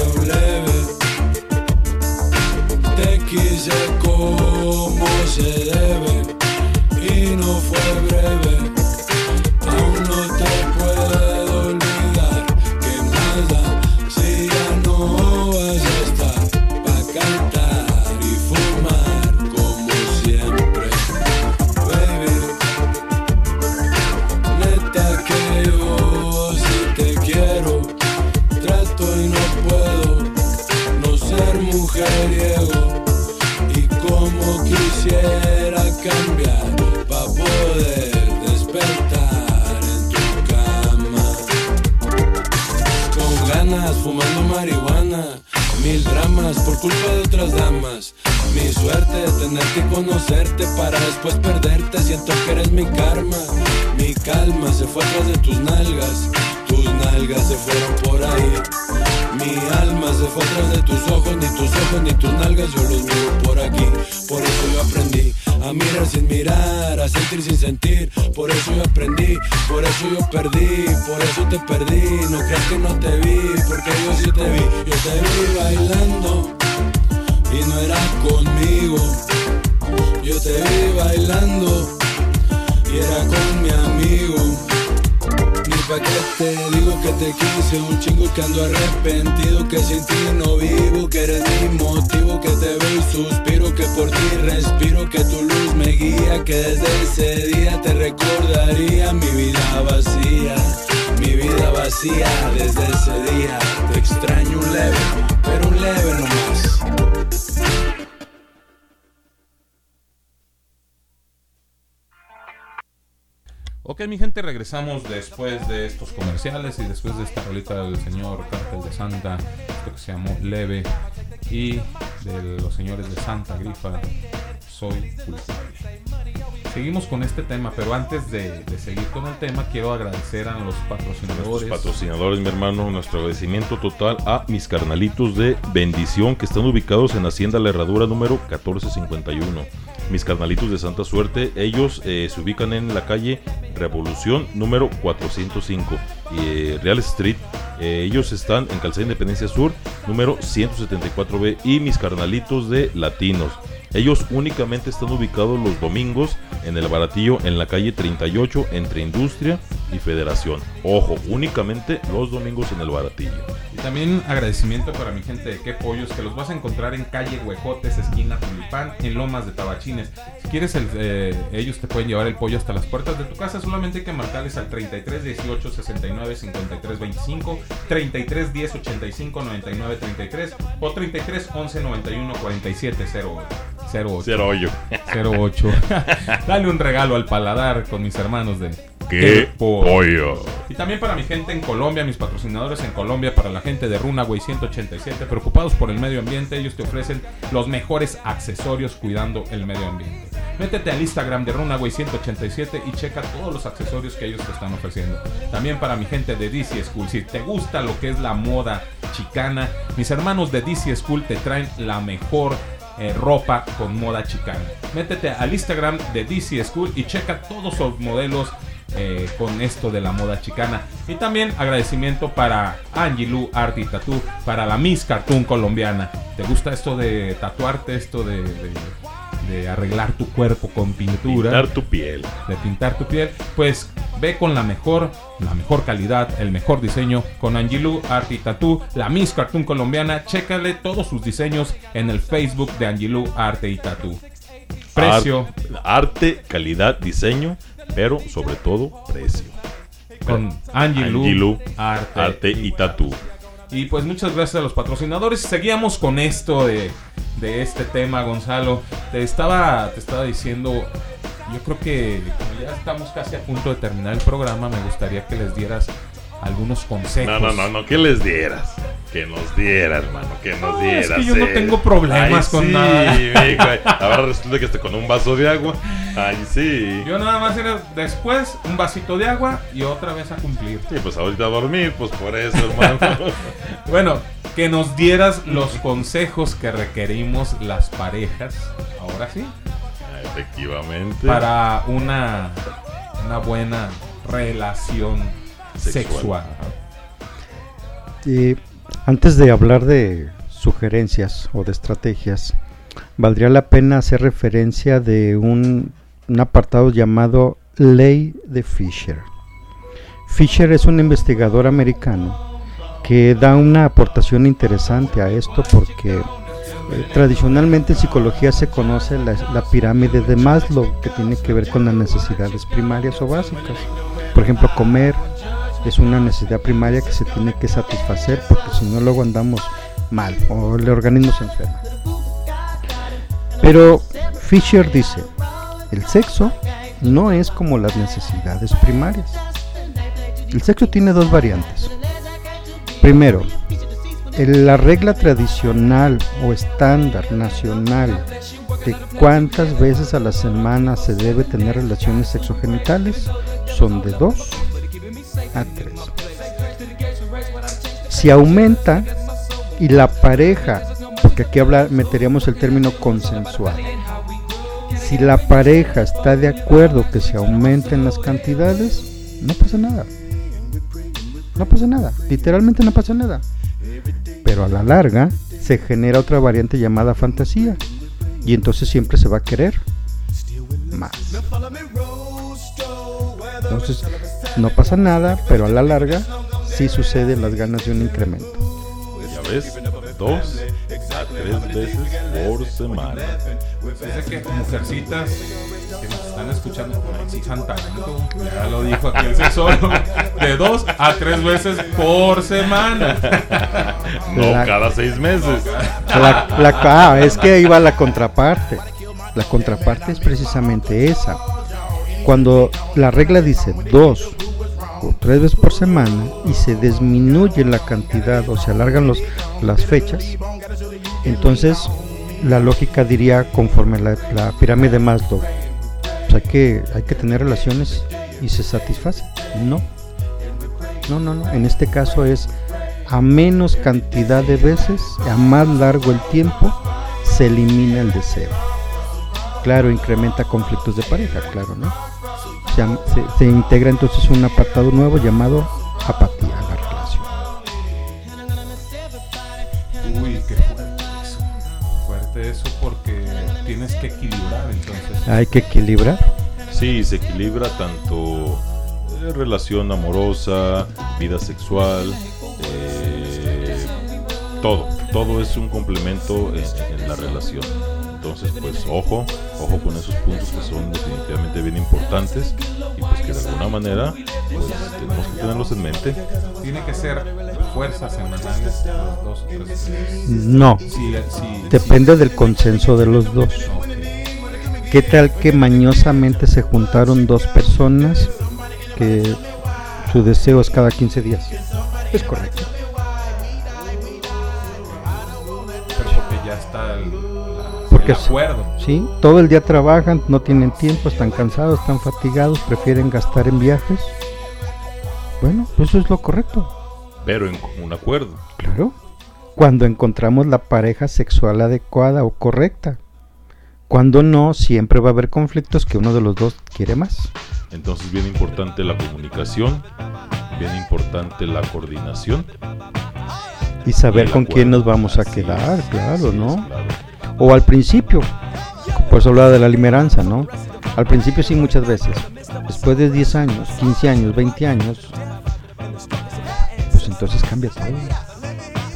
día te recordaría Mi vida vacía, mi vida vacía Desde ese día. Te extraño un leve, pero un leve nomás Ok, mi gente, regresamos después de estos comerciales y después de esta rolita del señor Cartel de Santa, que se llamó Leve, y de los señores de Santa Grifa, Soy culpable. Seguimos con este tema, pero antes de, seguir con el tema, quiero agradecer a los patrocinadores. Patrocinadores, mi hermano, nuestro agradecimiento total a mis carnalitos de bendición que están ubicados en Hacienda La Herradura número 1451. Mis carnalitos de Santa Suerte, ellos eh, se ubican en la calle Revolución número 405 y eh, Real Street. Eh, ellos están en Calzada Independencia Sur número 174B y mis carnalitos de Latinos. Ellos únicamente están ubicados los domingos en el baratillo en la calle 38 entre Industria y Federación. Ojo, únicamente los domingos en el baratillo. Y también agradecimiento para mi gente de Qué Pollos, que los vas a encontrar en calle Huejotes, esquina Tulipán, en Lomas de Tabachines. Si quieres, eh, ellos te pueden llevar el pollo hasta las puertas de tu casa, solamente hay que marcarles al 33 18 69 53 25, 33 10 85 99 33 o 33 11 91 47 08. 08. 08. 08. Dale un regalo al paladar con mis hermanos de ¡Qué pollo! Y también para mi gente en Colombia, mis patrocinadores en Colombia, para la gente de Runaway 187, preocupados por el medio ambiente, ellos te ofrecen los mejores accesorios cuidando el medio ambiente. Métete al Instagram de Runaway 187 y checa todos los accesorios que ellos te están ofreciendo. También para mi gente de DC School, si te gusta lo que es la moda chicana, mis hermanos de DC School te traen la mejor eh, ropa con moda chicana. Métete al Instagram de DC School y checa todos los modelos eh, con esto de la moda chicana. Y también agradecimiento para Angie Lu Art y Tattoo, para la Miss Cartoon colombiana. ¿Te gusta esto de tatuarte, esto de- de arreglar tu cuerpo con pintura? Pintar tu piel. De pintar tu piel. Pues ve con la mejor, la mejor calidad, el mejor diseño con Angelou Art y Tattoo, la Miss Cartoon colombiana. Chécale todos sus diseños en el Facebook de Angelou Arte y Tattoo. Precio. Ar- arte, calidad, diseño, pero sobre todo precio. Con Angelou, Angelou, Arte, arte y tatú. Y pues muchas gracias a los patrocinadores. Seguíamos con esto de, de este tema, Gonzalo. Te estaba, te estaba diciendo, yo creo que como ya estamos casi a punto de terminar el programa, me gustaría que les dieras algunos consejos. No, no, no, no, que les dieras. Que nos diera, hermano, que nos No, dieras. es que yo no eh. tengo problemas Ay, con sí, nada. mijo, ay. Ahora resulta que esté con un vaso de agua. Ay, sí. Yo nada más era después un vasito de agua y otra vez a cumplir. Sí, pues ahorita a dormir, pues por eso, hermano. Bueno, que nos dieras los consejos que requerimos las parejas, ahora sí, Efectivamente. para una, una buena relación Sexual. Eh, antes de hablar de sugerencias o de estrategias, valdría la pena hacer referencia de un, un apartado llamado Ley de Fisher. Fisher es un investigador americano que da una aportación interesante a esto porque eh, tradicionalmente en psicología se conoce la, la pirámide de Maslow que tiene que ver con las necesidades primarias o básicas. Por ejemplo, comer es una necesidad primaria que se tiene que satisfacer porque si no luego andamos mal o el organismo se enferma. Pero Fisher dice, el sexo no es como las necesidades primarias. El sexo tiene dos variantes. Primero, la regla tradicional o estándar nacional de cuántas veces a la semana se debe tener relaciones sexogenitales son de 2 a 3. Si aumenta y la pareja, porque aquí habla, meteríamos el término consensual, si la pareja está de acuerdo que se aumenten las cantidades, no pasa nada. No pasa nada, literalmente no pasa nada. Pero a la larga se genera otra variante llamada fantasía. Y entonces siempre se va a querer más. Entonces no pasa nada, pero a la larga sí suceden las ganas de un incremento. Ya ves, dos a tres veces por semana. Dice que mujercitas que nos están escuchando exijan tanto. Ya lo dijo aquí el sexólogo. De dos a tres veces por semana. No La- cada seis meses. La- la- ah, es que ahí va la contraparte. La contraparte es precisamente esa. Cuando la regla dice dos o tres veces por semana y se disminuye la cantidad o se alargan los, las fechas, entonces la lógica diría conforme la, pirámide de Maslow. O sea que hay que tener relaciones y se satisface. No. No, no, no. En este caso es a menos cantidad de veces, a más largo el tiempo, se elimina el deseo. Claro, incrementa conflictos de pareja, claro, ¿no? Se, se integra entonces un apartado nuevo llamado apatía a la relación. Uy, qué fuerte eso. Fuerte eso porque tienes que equilibrar entonces. Hay que equilibrar. Sí, se equilibra tanto eh, relación amorosa, vida sexual, eh, todo. Todo es un complemento en, en la relación. Entonces, pues ojo, ojo con esos puntos que son definitivamente bien importantes y pues que de alguna manera pues, tenemos que tenerlos en mente. Tiene que ser fuerza semanales los dos o tres veces? No, Sí, sí, depende del consenso de los dos. ¿Qué tal que mañosamente se juntaron dos personas que su deseo es cada 15 días? Es correcto. Acuerdo. sí, todo el día trabajan, no tienen tiempo, están cansados, están fatigados, prefieren gastar en viajes. Bueno, eso es lo correcto. Pero en común acuerdo. Claro. Cuando encontramos la pareja sexual adecuada o correcta. Cuando no, siempre va a haber conflictos que uno de los dos quiere más. Entonces, bien importante la comunicación, bien importante la coordinación. Y saber con quién nos vamos a Así quedar, es, claro, es, ¿no? claro. O al principio, pues hablaba de la limeranza, ¿no? Al principio sí muchas veces. Después de 10 años, 15 años, 20 años, pues entonces cambia todo.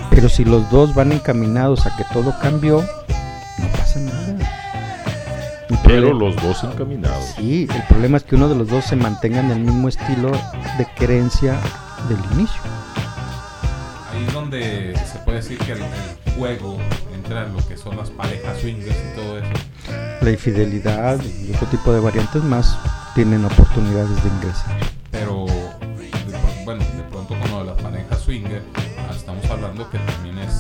Pero si los dos van encaminados a que todo cambió, no pasa nada. El Pero problema- los dos encaminados. Sí, el problema es que uno de los dos se mantenga en el mismo estilo de creencia del inicio. Ahí es donde se puede decir que el, el juego lo que son las parejas swingers y todo eso. La infidelidad y otro tipo de variantes más tienen oportunidades de ingresar. Pero, de bueno, de pronto con lo de las parejas swinger, estamos hablando que también es,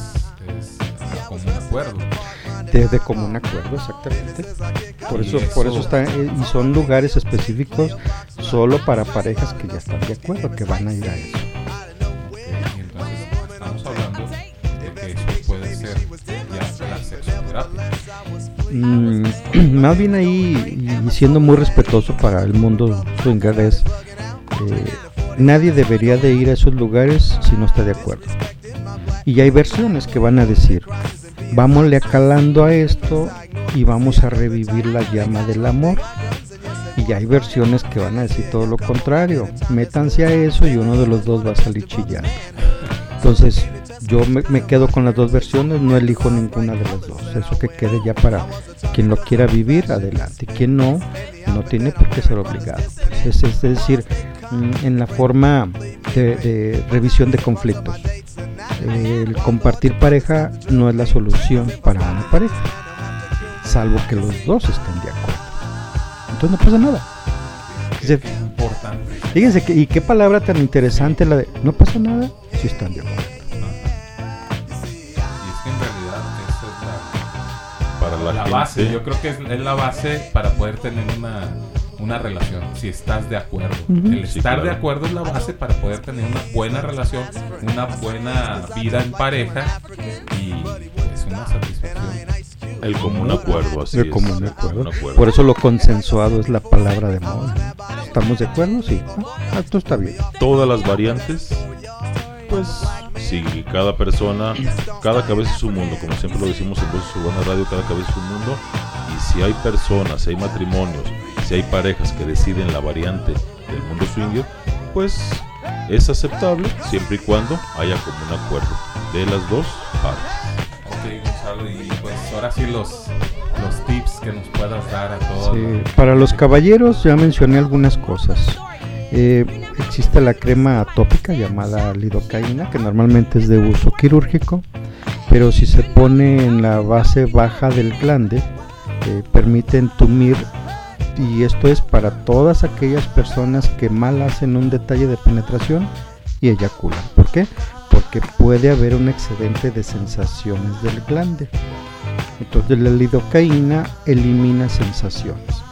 es ah, como un acuerdo. Desde común acuerdo, exactamente. Por Y eso, por eso- eso está, eh, y son lugares específicos solo para parejas que ya están de acuerdo, que van a ir a eso. Mm, más bien ahí, y siendo muy respetuoso para el mundo swinger, es eh, nadie debería de ir a esos lugares si no está de acuerdo. Y hay versiones que van a decir, vámonle acalando a esto y vamos a revivir la llama del amor. Y hay versiones que van a decir todo lo contrario, métanse a eso y uno de los dos va a salir chillando. Entonces, yo me, me quedo con las dos versiones, no elijo ninguna de las dos. Eso que quede ya para quien lo quiera vivir, adelante. Quien no, no tiene por qué ser obligado. Pues es, es decir, mm, en la forma de, de revisión de conflictos. El compartir pareja no es la solución para una pareja, salvo que los dos estén de acuerdo. Entonces no pasa nada. Importante. Fíjense, que, y qué palabra tan interesante la de no pasa nada si están de acuerdo. La, la, gente, base. Yo creo que es, es la base para poder tener una, una relación, si estás de acuerdo. Ujú. El Sí, estar claro. de acuerdo es la base para poder tener una buena relación, una buena vida en pareja y pues una satisfacción. el común acuerdo, así De es. común el acuerdo. común acuerdo. Por eso lo consensuado es la palabra de moda. ¿Estamos de acuerdo? Sí. Ah, esto está bien. todas las variantes, pues si cada persona, cada cabeza es un mundo, como siempre lo decimos en Voces Urbanas Radio, cada cabeza es un mundo, y si hay personas, si hay matrimonios, si hay parejas que deciden la variante del mundo swinger, pues es aceptable siempre y cuando haya como un acuerdo de las dos partes. Ok, Gonzalo, y pues ahora sí los, los tips que nos puedas dar a todos. Sí, para los caballeros ya mencioné algunas cosas. Eh, existe la crema atópica llamada lidocaína, que normalmente es de uso quirúrgico, pero si se pone en la base baja del glande, eh, permite entumir, y esto es para todas aquellas personas que mal hacen un detalle de penetración y eyaculan. ¿Por qué? Porque puede haber un excedente de sensaciones del glande. Entonces la lidocaína elimina sensaciones.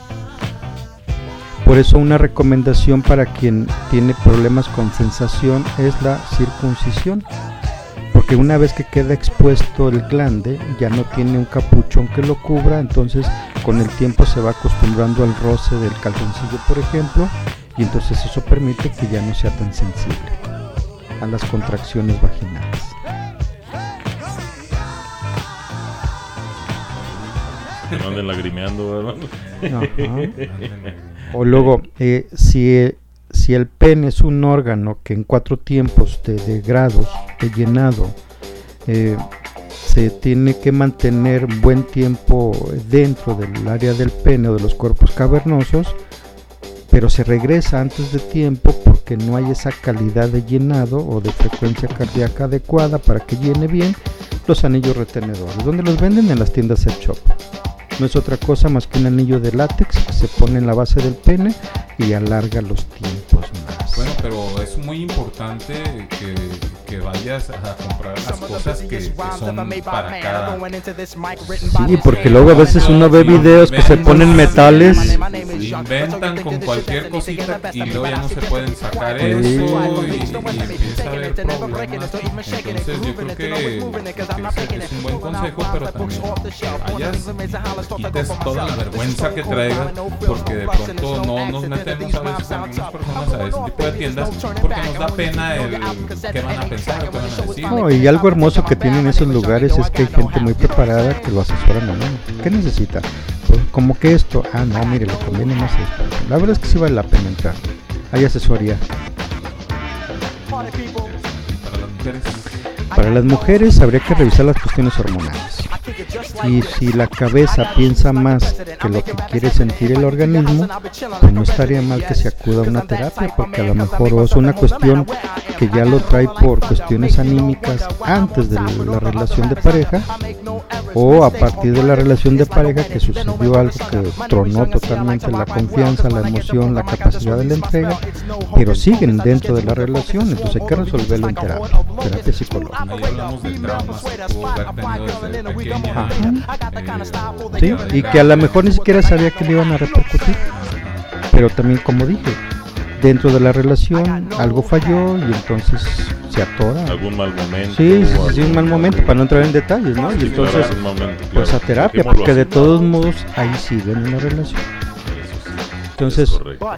Por eso una recomendación para quien tiene problemas con sensación es la circuncisión. Porque una vez que queda expuesto el glande, ya no tiene un capuchón que lo cubra, entonces con el tiempo se va acostumbrando al roce del calzoncillo, por ejemplo, y entonces eso permite que ya no sea tan sensible a las contracciones vaginales. Que no anden lagrimeando, ¿verdad? Ajá. O luego, eh, si, eh, si el pene es un órgano que en cuatro tiempos de, de grados de llenado eh, se tiene que mantener buen tiempo dentro del área del pene o de los cuerpos cavernosos, pero se regresa antes de tiempo porque que no hay esa calidad de llenado o de frecuencia cardíaca adecuada para que llene bien los anillos retenedores, donde los venden en las tiendas sex shop. No es otra cosa más que un anillo de látex que se pone en la base del pene y alarga los tiempos más. Bueno, pero es muy importante que, que vayas a comprar las cosas que, que son para cada. Sí, porque luego a veces uno ve videos que se ponen metales. Se inventan con cualquier cosita y luego ya no se pueden sacar eso y, y empieza a haber problemas. Entonces yo creo que, que es, un buen consejo, pero también que vayas, quites toda la vergüenza que traigas, porque de pronto no nos metemos a veces con algunas personas a ese tipo de tiendas porque nos da pena el qué van a pensar, qué van a decir. No, y algo hermoso que tienen esos lugares es que hay gente muy preparada que lo asesoran a uno. ¿Qué necesita? Pues, como que esto, ah, no, mire, le conviene más esto. La verdad es que sí vale la pena entrar. Hay asesoría. Para las mujeres. Para las mujeres habría que revisar las cuestiones hormonales. Y si la cabeza piensa más que lo que quiere sentir el organismo, pues no estaría mal que se acuda a una terapia, porque a lo mejor es una cuestión que ya lo trae por cuestiones anímicas antes de la relación de pareja, o a partir de la relación de pareja que sucedió algo que tronó totalmente la confianza, la emoción, la capacidad de la entrega, pero siguen dentro de la relación, entonces hay que resolverlo en terapia, terapia psicológica. Sí, y que a lo mejor ni siquiera sabía que le iban a repercutir. Pero también, como dije, dentro de la relación algo falló y entonces se atora. Algún mal momento. Sí, sí, un mal momento, para no entrar en detalles, ¿no? Y entonces, pues a terapia, porque de todos modos ahí siguen en la relación. Entonces,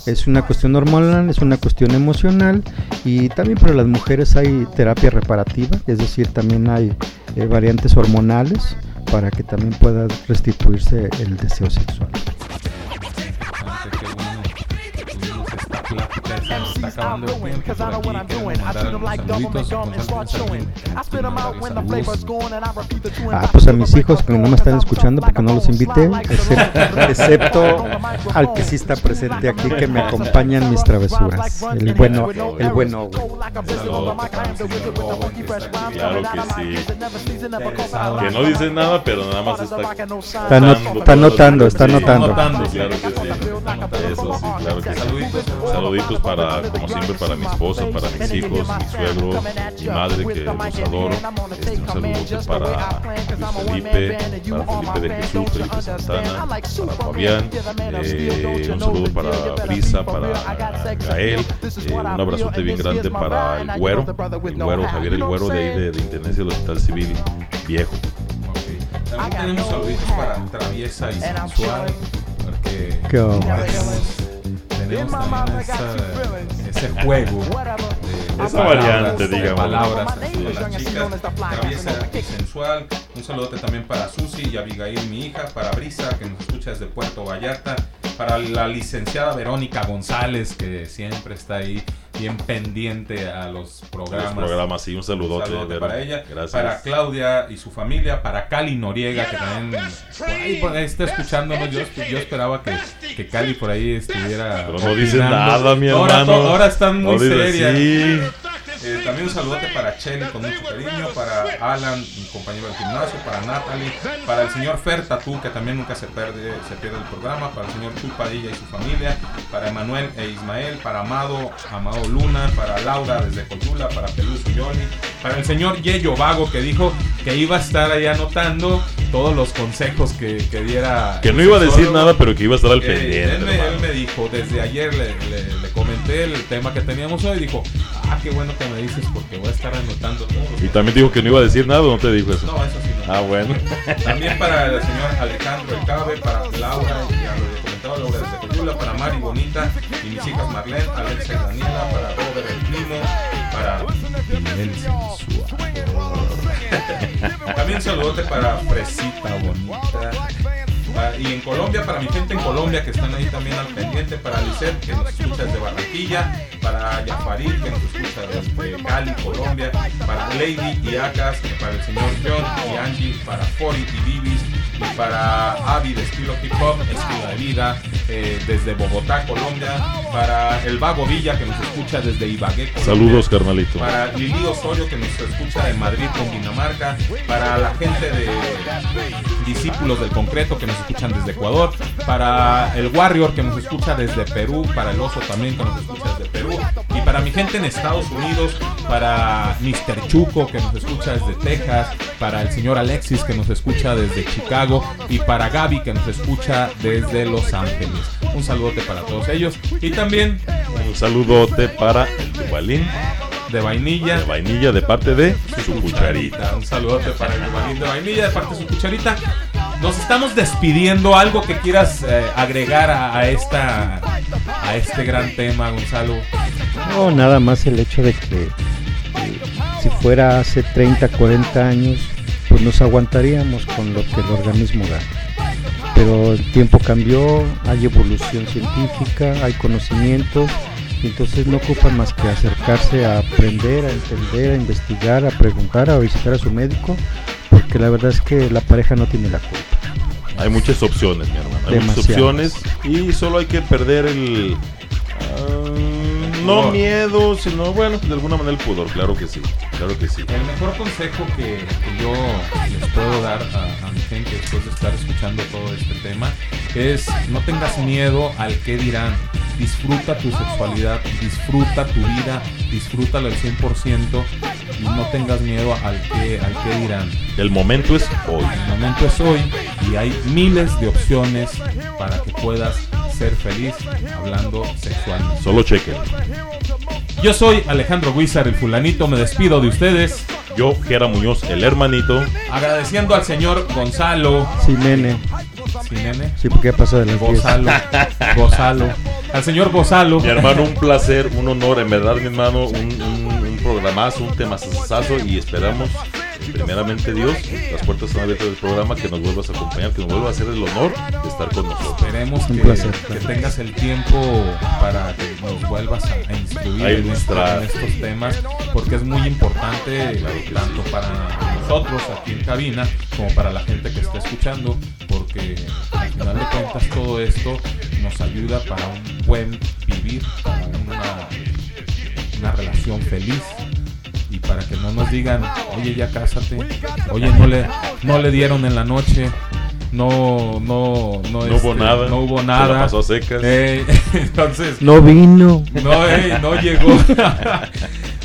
es una cuestión hormonal, es una cuestión emocional y también para las mujeres hay terapia reparativa, es decir, también hay eh, variantes hormonales para que también pueda restituirse el deseo sexual. Plática, se nos está acabando el tiempo por aquí. Queremos mandar algunos saluditos. Gonzalo, ¿tienes alguien que mandarle saludos? Ah, pues a mis hijos que no me están escuchando porque no los invité, excepto, excepto al que sí está presente aquí que me acompaña en mis travesuras. El bueno, el bueno. Claro que sí. Que no dice nada, pero nada más está. Está not- está notando, está Sí, notando. Claro que sí. Eso sí, claro que sí. Saluditos para, como siempre, para mi esposa, para mis hijos, mi suegro, mi madre, que los adoro. Este, un saludo para Luis Felipe, para Felipe de Jesús, Felipe Santana, para Fabián. eh, un saludo para Brisa, para Gael. eh, un abrazote bien grande para el güero, el güero, Javier el güero de ahí de, de Intendencia del Hospital Civil Viejo. También tenemos saluditos para Traviesa y Sensual. Porque. Tenemos, también esa- ese juego de, de Esa palabras, variante, de digamos. palabras con las chicas. Traviesa y Sensual. Un saludote también para Susi y Abigail, mi hija. Para Brisa, que nos escucha desde Puerto Vallarta. Para la licenciada Verónica González, que siempre está ahí bien pendiente a los programas. Los programas, sí, un saludote, saludote Vero. para ella. Gracias. Para Claudia y su familia. Para Cali Noriega, que también por ahí, por ahí está escuchándonos. Yo, yo esperaba que, que Cali por ahí estuviera. Pero no dice opinando. nada, mi hermano. ahora están muy No serias. sí. Eh, también un saludote para Chelly con mucho cariño, para Alan, mi compañero del gimnasio, para Natalie, para el señor Fer Tatú, que también nunca se pierde, se pierde el programa, para el señor Chupadilla y su familia, para Emanuel e Ismael, para Amado, Amado Luna, para Laura desde Coyula, para Peluso Yoli, para el señor Yeyo Vago que dijo que iba a estar ahí anotando todos los consejos que, que diera. Que no iba a decir nada, pero que iba a estar al Eh, pendiente. Él me, él me dijo, desde ayer le, le- le comenté el tema que teníamos hoy, dijo, ah, qué bueno que me dices porque voy a estar anotando todo. Y también dijo que no iba a decir nada, ¿o no te dijo eso? No, eso sí no. Ah, bueno. También para el señor Alejandro El Cabe, para Laura, ya lo había comentado, Laura desde Coyula, para Mari Bonita y mis hijas Marlene, Alexa y Daniela, para Robert el Primo, para Miguel Sensual. También saludote para Fresita Bonita. Y en Colombia, para mi gente en Colombia que están ahí también al pendiente, para Lisette que nos escucha desde Barranquilla, para Yafarid que nos escucha desde Cali, Colombia, para Lady y Acas, para el señor John y Angie, para Fori y Bibis, y para Avi de estilo hip hop, estilo de vida, eh, desde Bogotá, Colombia, para el Vago Villa que nos escucha desde Ibagué, Colombia, Saludos, carnalito. para Lili Osorio que nos escucha de Madrid, Dinamarca, para la gente de Discípulos del Concreto que nos escuchan desde Ecuador, para el Warrior que nos escucha desde Perú, para el Oso también que nos escucha desde Perú, y para mi gente en Estados Unidos, para Mr. Chuco que nos escucha desde Texas, para el señor Alexis que nos escucha desde Chicago y para Gaby que nos escucha desde Los Ángeles. Un saludote para todos ellos y también Un saludote para el Dubalín de vainilla. de vainilla de parte de su cucharita. Un saludote para el Dubalín de vainilla de parte de su cucharita. Nos estamos despidiendo. Algo que quieras eh, agregar a, a esta a este gran tema, Gonzalo. No, nada más el hecho de que eh, si fuera hace 30, 40 años, pues nos aguantaríamos con lo que el organismo da. Pero el tiempo cambió, hay evolución científica, hay conocimientos, y entonces no ocupan más que acercarse a aprender, a entender, a investigar, a preguntar, a visitar a su médico, porque la verdad es que la pareja no tiene la culpa. Hay muchas opciones, mi hermano. Hay muchas opciones y solo hay que perder el. No miedo, sino, bueno, de alguna manera el pudor, claro que sí. Claro que sí. El mejor consejo que, que yo les puedo dar a, a mi gente después de estar escuchando todo este tema es no tengas miedo al que dirán. Disfruta tu sexualidad, disfruta tu vida, disfrútalo al 100% y no tengas miedo al que, al que dirán. El momento es hoy. El momento es hoy y hay miles de opciones para que puedas ser feliz hablando sexualmente. Solo chequen. Yo soy Alejandro Guizar, el fulanito, me despido de ustedes. Yo, Gera Muñoz, el hermanito. Agradeciendo al señor Gonzalo. Sí, nene. Sí, porque ya pasó de las 10. Gonzalo. Gonzalo. Al señor Gonzalo. Mi hermano, un placer, un honor, en verdad, mi hermano, un, un, un programazo, un temazazo y esperamos, primeramente Dios, las puertas están abiertas del programa, que nos vuelvas a acompañar, que nos vuelvas a hacer el honor de estar con nosotros. Esperemos que, placer. que tengas el tiempo para que nos vuelvas a, a instruir A en, estos, en estos temas, porque es muy importante tanto para nosotros aquí en cabina como para la gente que está escuchando, porque al final de cuentas todo esto nos ayuda para un buen vivir, para una, una relación feliz para que no nos digan, oye ya cásate, oye no le, no le dieron en la noche, no, no, no, No hubo nada, no hubo se la nada. pasó a secas. Eh, entonces, No vino. no, ey, no llegó.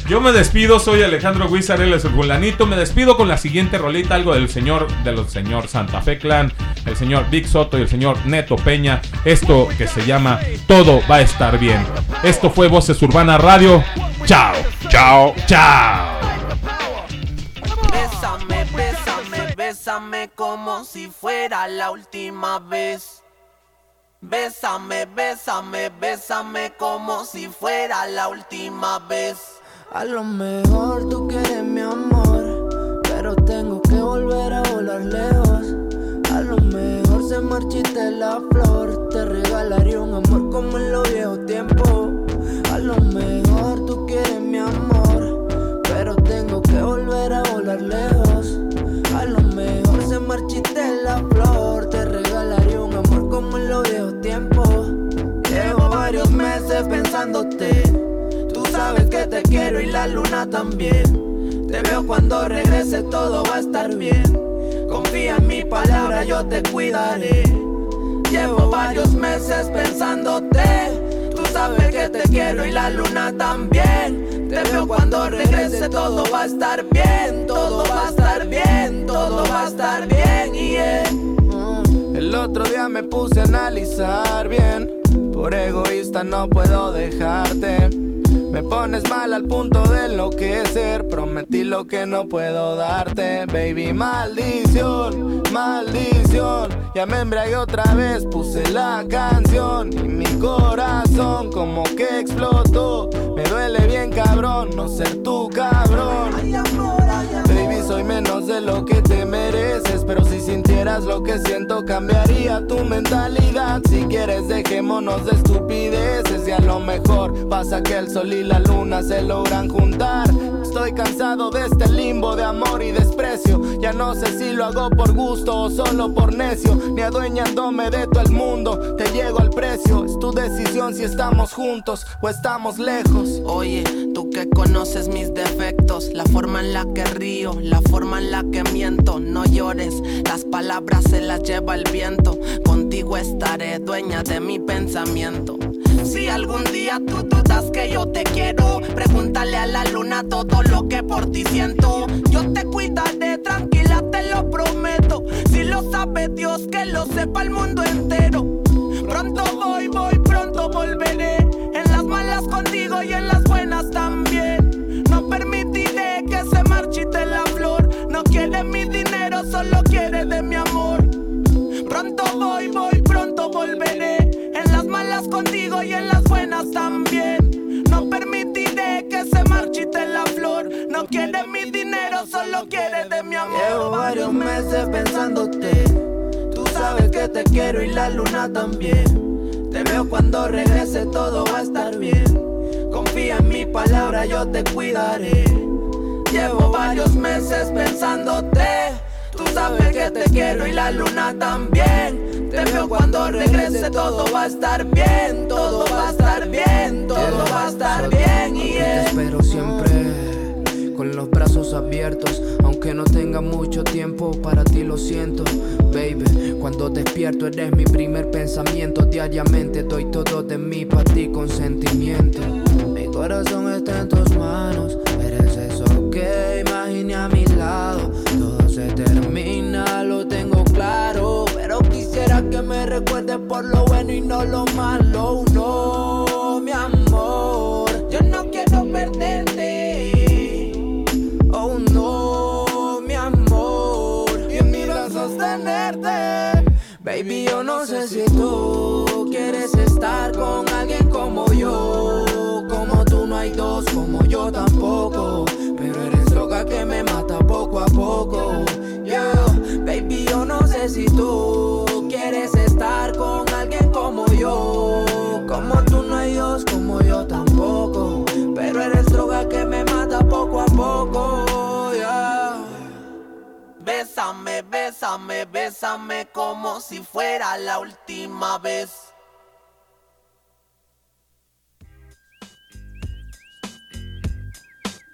Yo me despido, soy Alejandro Guizar, él es el fulanito. Me despido con la siguiente rolita, algo del señor, del señor Santa Fe Clan, el señor Big Soto y el señor Neto Peña. Esto que se llama Todo va a estar bien. Esto fue Voces Urbana Radio. Chao, chao, chao. Bésame, bésame, bésame como si fuera la última vez. Bésame, bésame, bésame como si fuera la última vez. A lo mejor tú quieres mi amor, pero tengo que volver a volar lejos. A lo mejor se marchite la flor, te regalaría un amor como en los viejos tiempos. A lo mejor tú quieres mi amor, pero tengo que volver a volar lejos. A lo mejor se marchite la flor, te regalaría un amor como en los viejos tiempos. Llevo varios meses pensándote. Que te quiero y la luna también. Te veo cuando regrese, todo va a estar bien. Confía en mi palabra, yo te cuidaré. Llevo varios meses pensándote. Tú sabes que te quiero y la luna también. Te veo cuando regrese, todo va a estar bien. Todo va a estar bien, todo va a estar bien. Yeah. El otro día me puse a analizar bien. Por egoísta no puedo dejarte. Me pones mal al punto de enloquecer. Prometí lo que no puedo darte, baby. Maldición, maldición. Ya me embriagué otra vez, puse la canción. Y mi corazón como que explotó. Me duele bien, cabrón, no ser tu cabrón. Baby, soy menos de lo que te mereces. Lo que siento, cambiaría tu mentalidad. Si quieres, dejémonos de estupideces. Y a lo mejor pasa que el sol y la luna se logran juntar. Estoy cansado de este limbo de amor y desprecio. Ya no sé si lo hago por gusto o solo por necio. Ni adueñándome de todo el mundo, te llego al precio. Es tu decisión si estamos juntos o estamos lejos. Oye, tú que conoces mis defectos, la forma en la que río, la forma en la que miento, no llores, las palabras se las lleva el viento, contigo estaré dueña de mi pensamiento. Si algún día tú dudas que yo te quiero, pregúntale a la luna todo lo que por ti siento. Yo te cuidaré, tranquila, te lo prometo. Si lo sabe Dios, que lo sepa el mundo entero. Pronto voy, voy, pronto volveré. En las malas contigo y en las malas contigo y en las buenas también. No permitiré que se marchite la flor. No quiere mi dinero, solo quiere de mi amor. Llevo varios meses pensándote. Tú sabes que te quiero y la luna también. Te veo cuando regrese, todo va a estar bien. Confía en mi palabra, yo te cuidaré. Llevo varios meses pensándote. Tú sabes que te quiero y la luna también. Te veo cuando regrese, todo va a estar bien. Todo va a estar bien, todo va a estar bien. Y Te espero siempre con los brazos abiertos. Aunque no tenga mucho tiempo, para ti lo siento, baby. Cuando despierto, eres mi primer pensamiento. Diariamente doy todo de mí para ti con sentimiento. Mi corazón está en tus manos. Eres eso que imaginé a mi lado. Tengo claro. Pero quisiera que me recuerdes por lo bueno y no lo malo. No, mi amor. Yo no quiero perderte. Oh no, mi amor. Y en mis brazos tenerte. Baby, yo no sé si tú quieres estar con alguien como yo. Como tú no hay dos, como yo tampoco. Pero eres que me mata poco a poco. Baby, yo no sé si tú quieres estar con alguien como yo. Como tú no hay dos, como yo tampoco. Pero eres droga que me mata poco a poco. Yeah. Bésame, bésame, bésame como si fuera la última vez.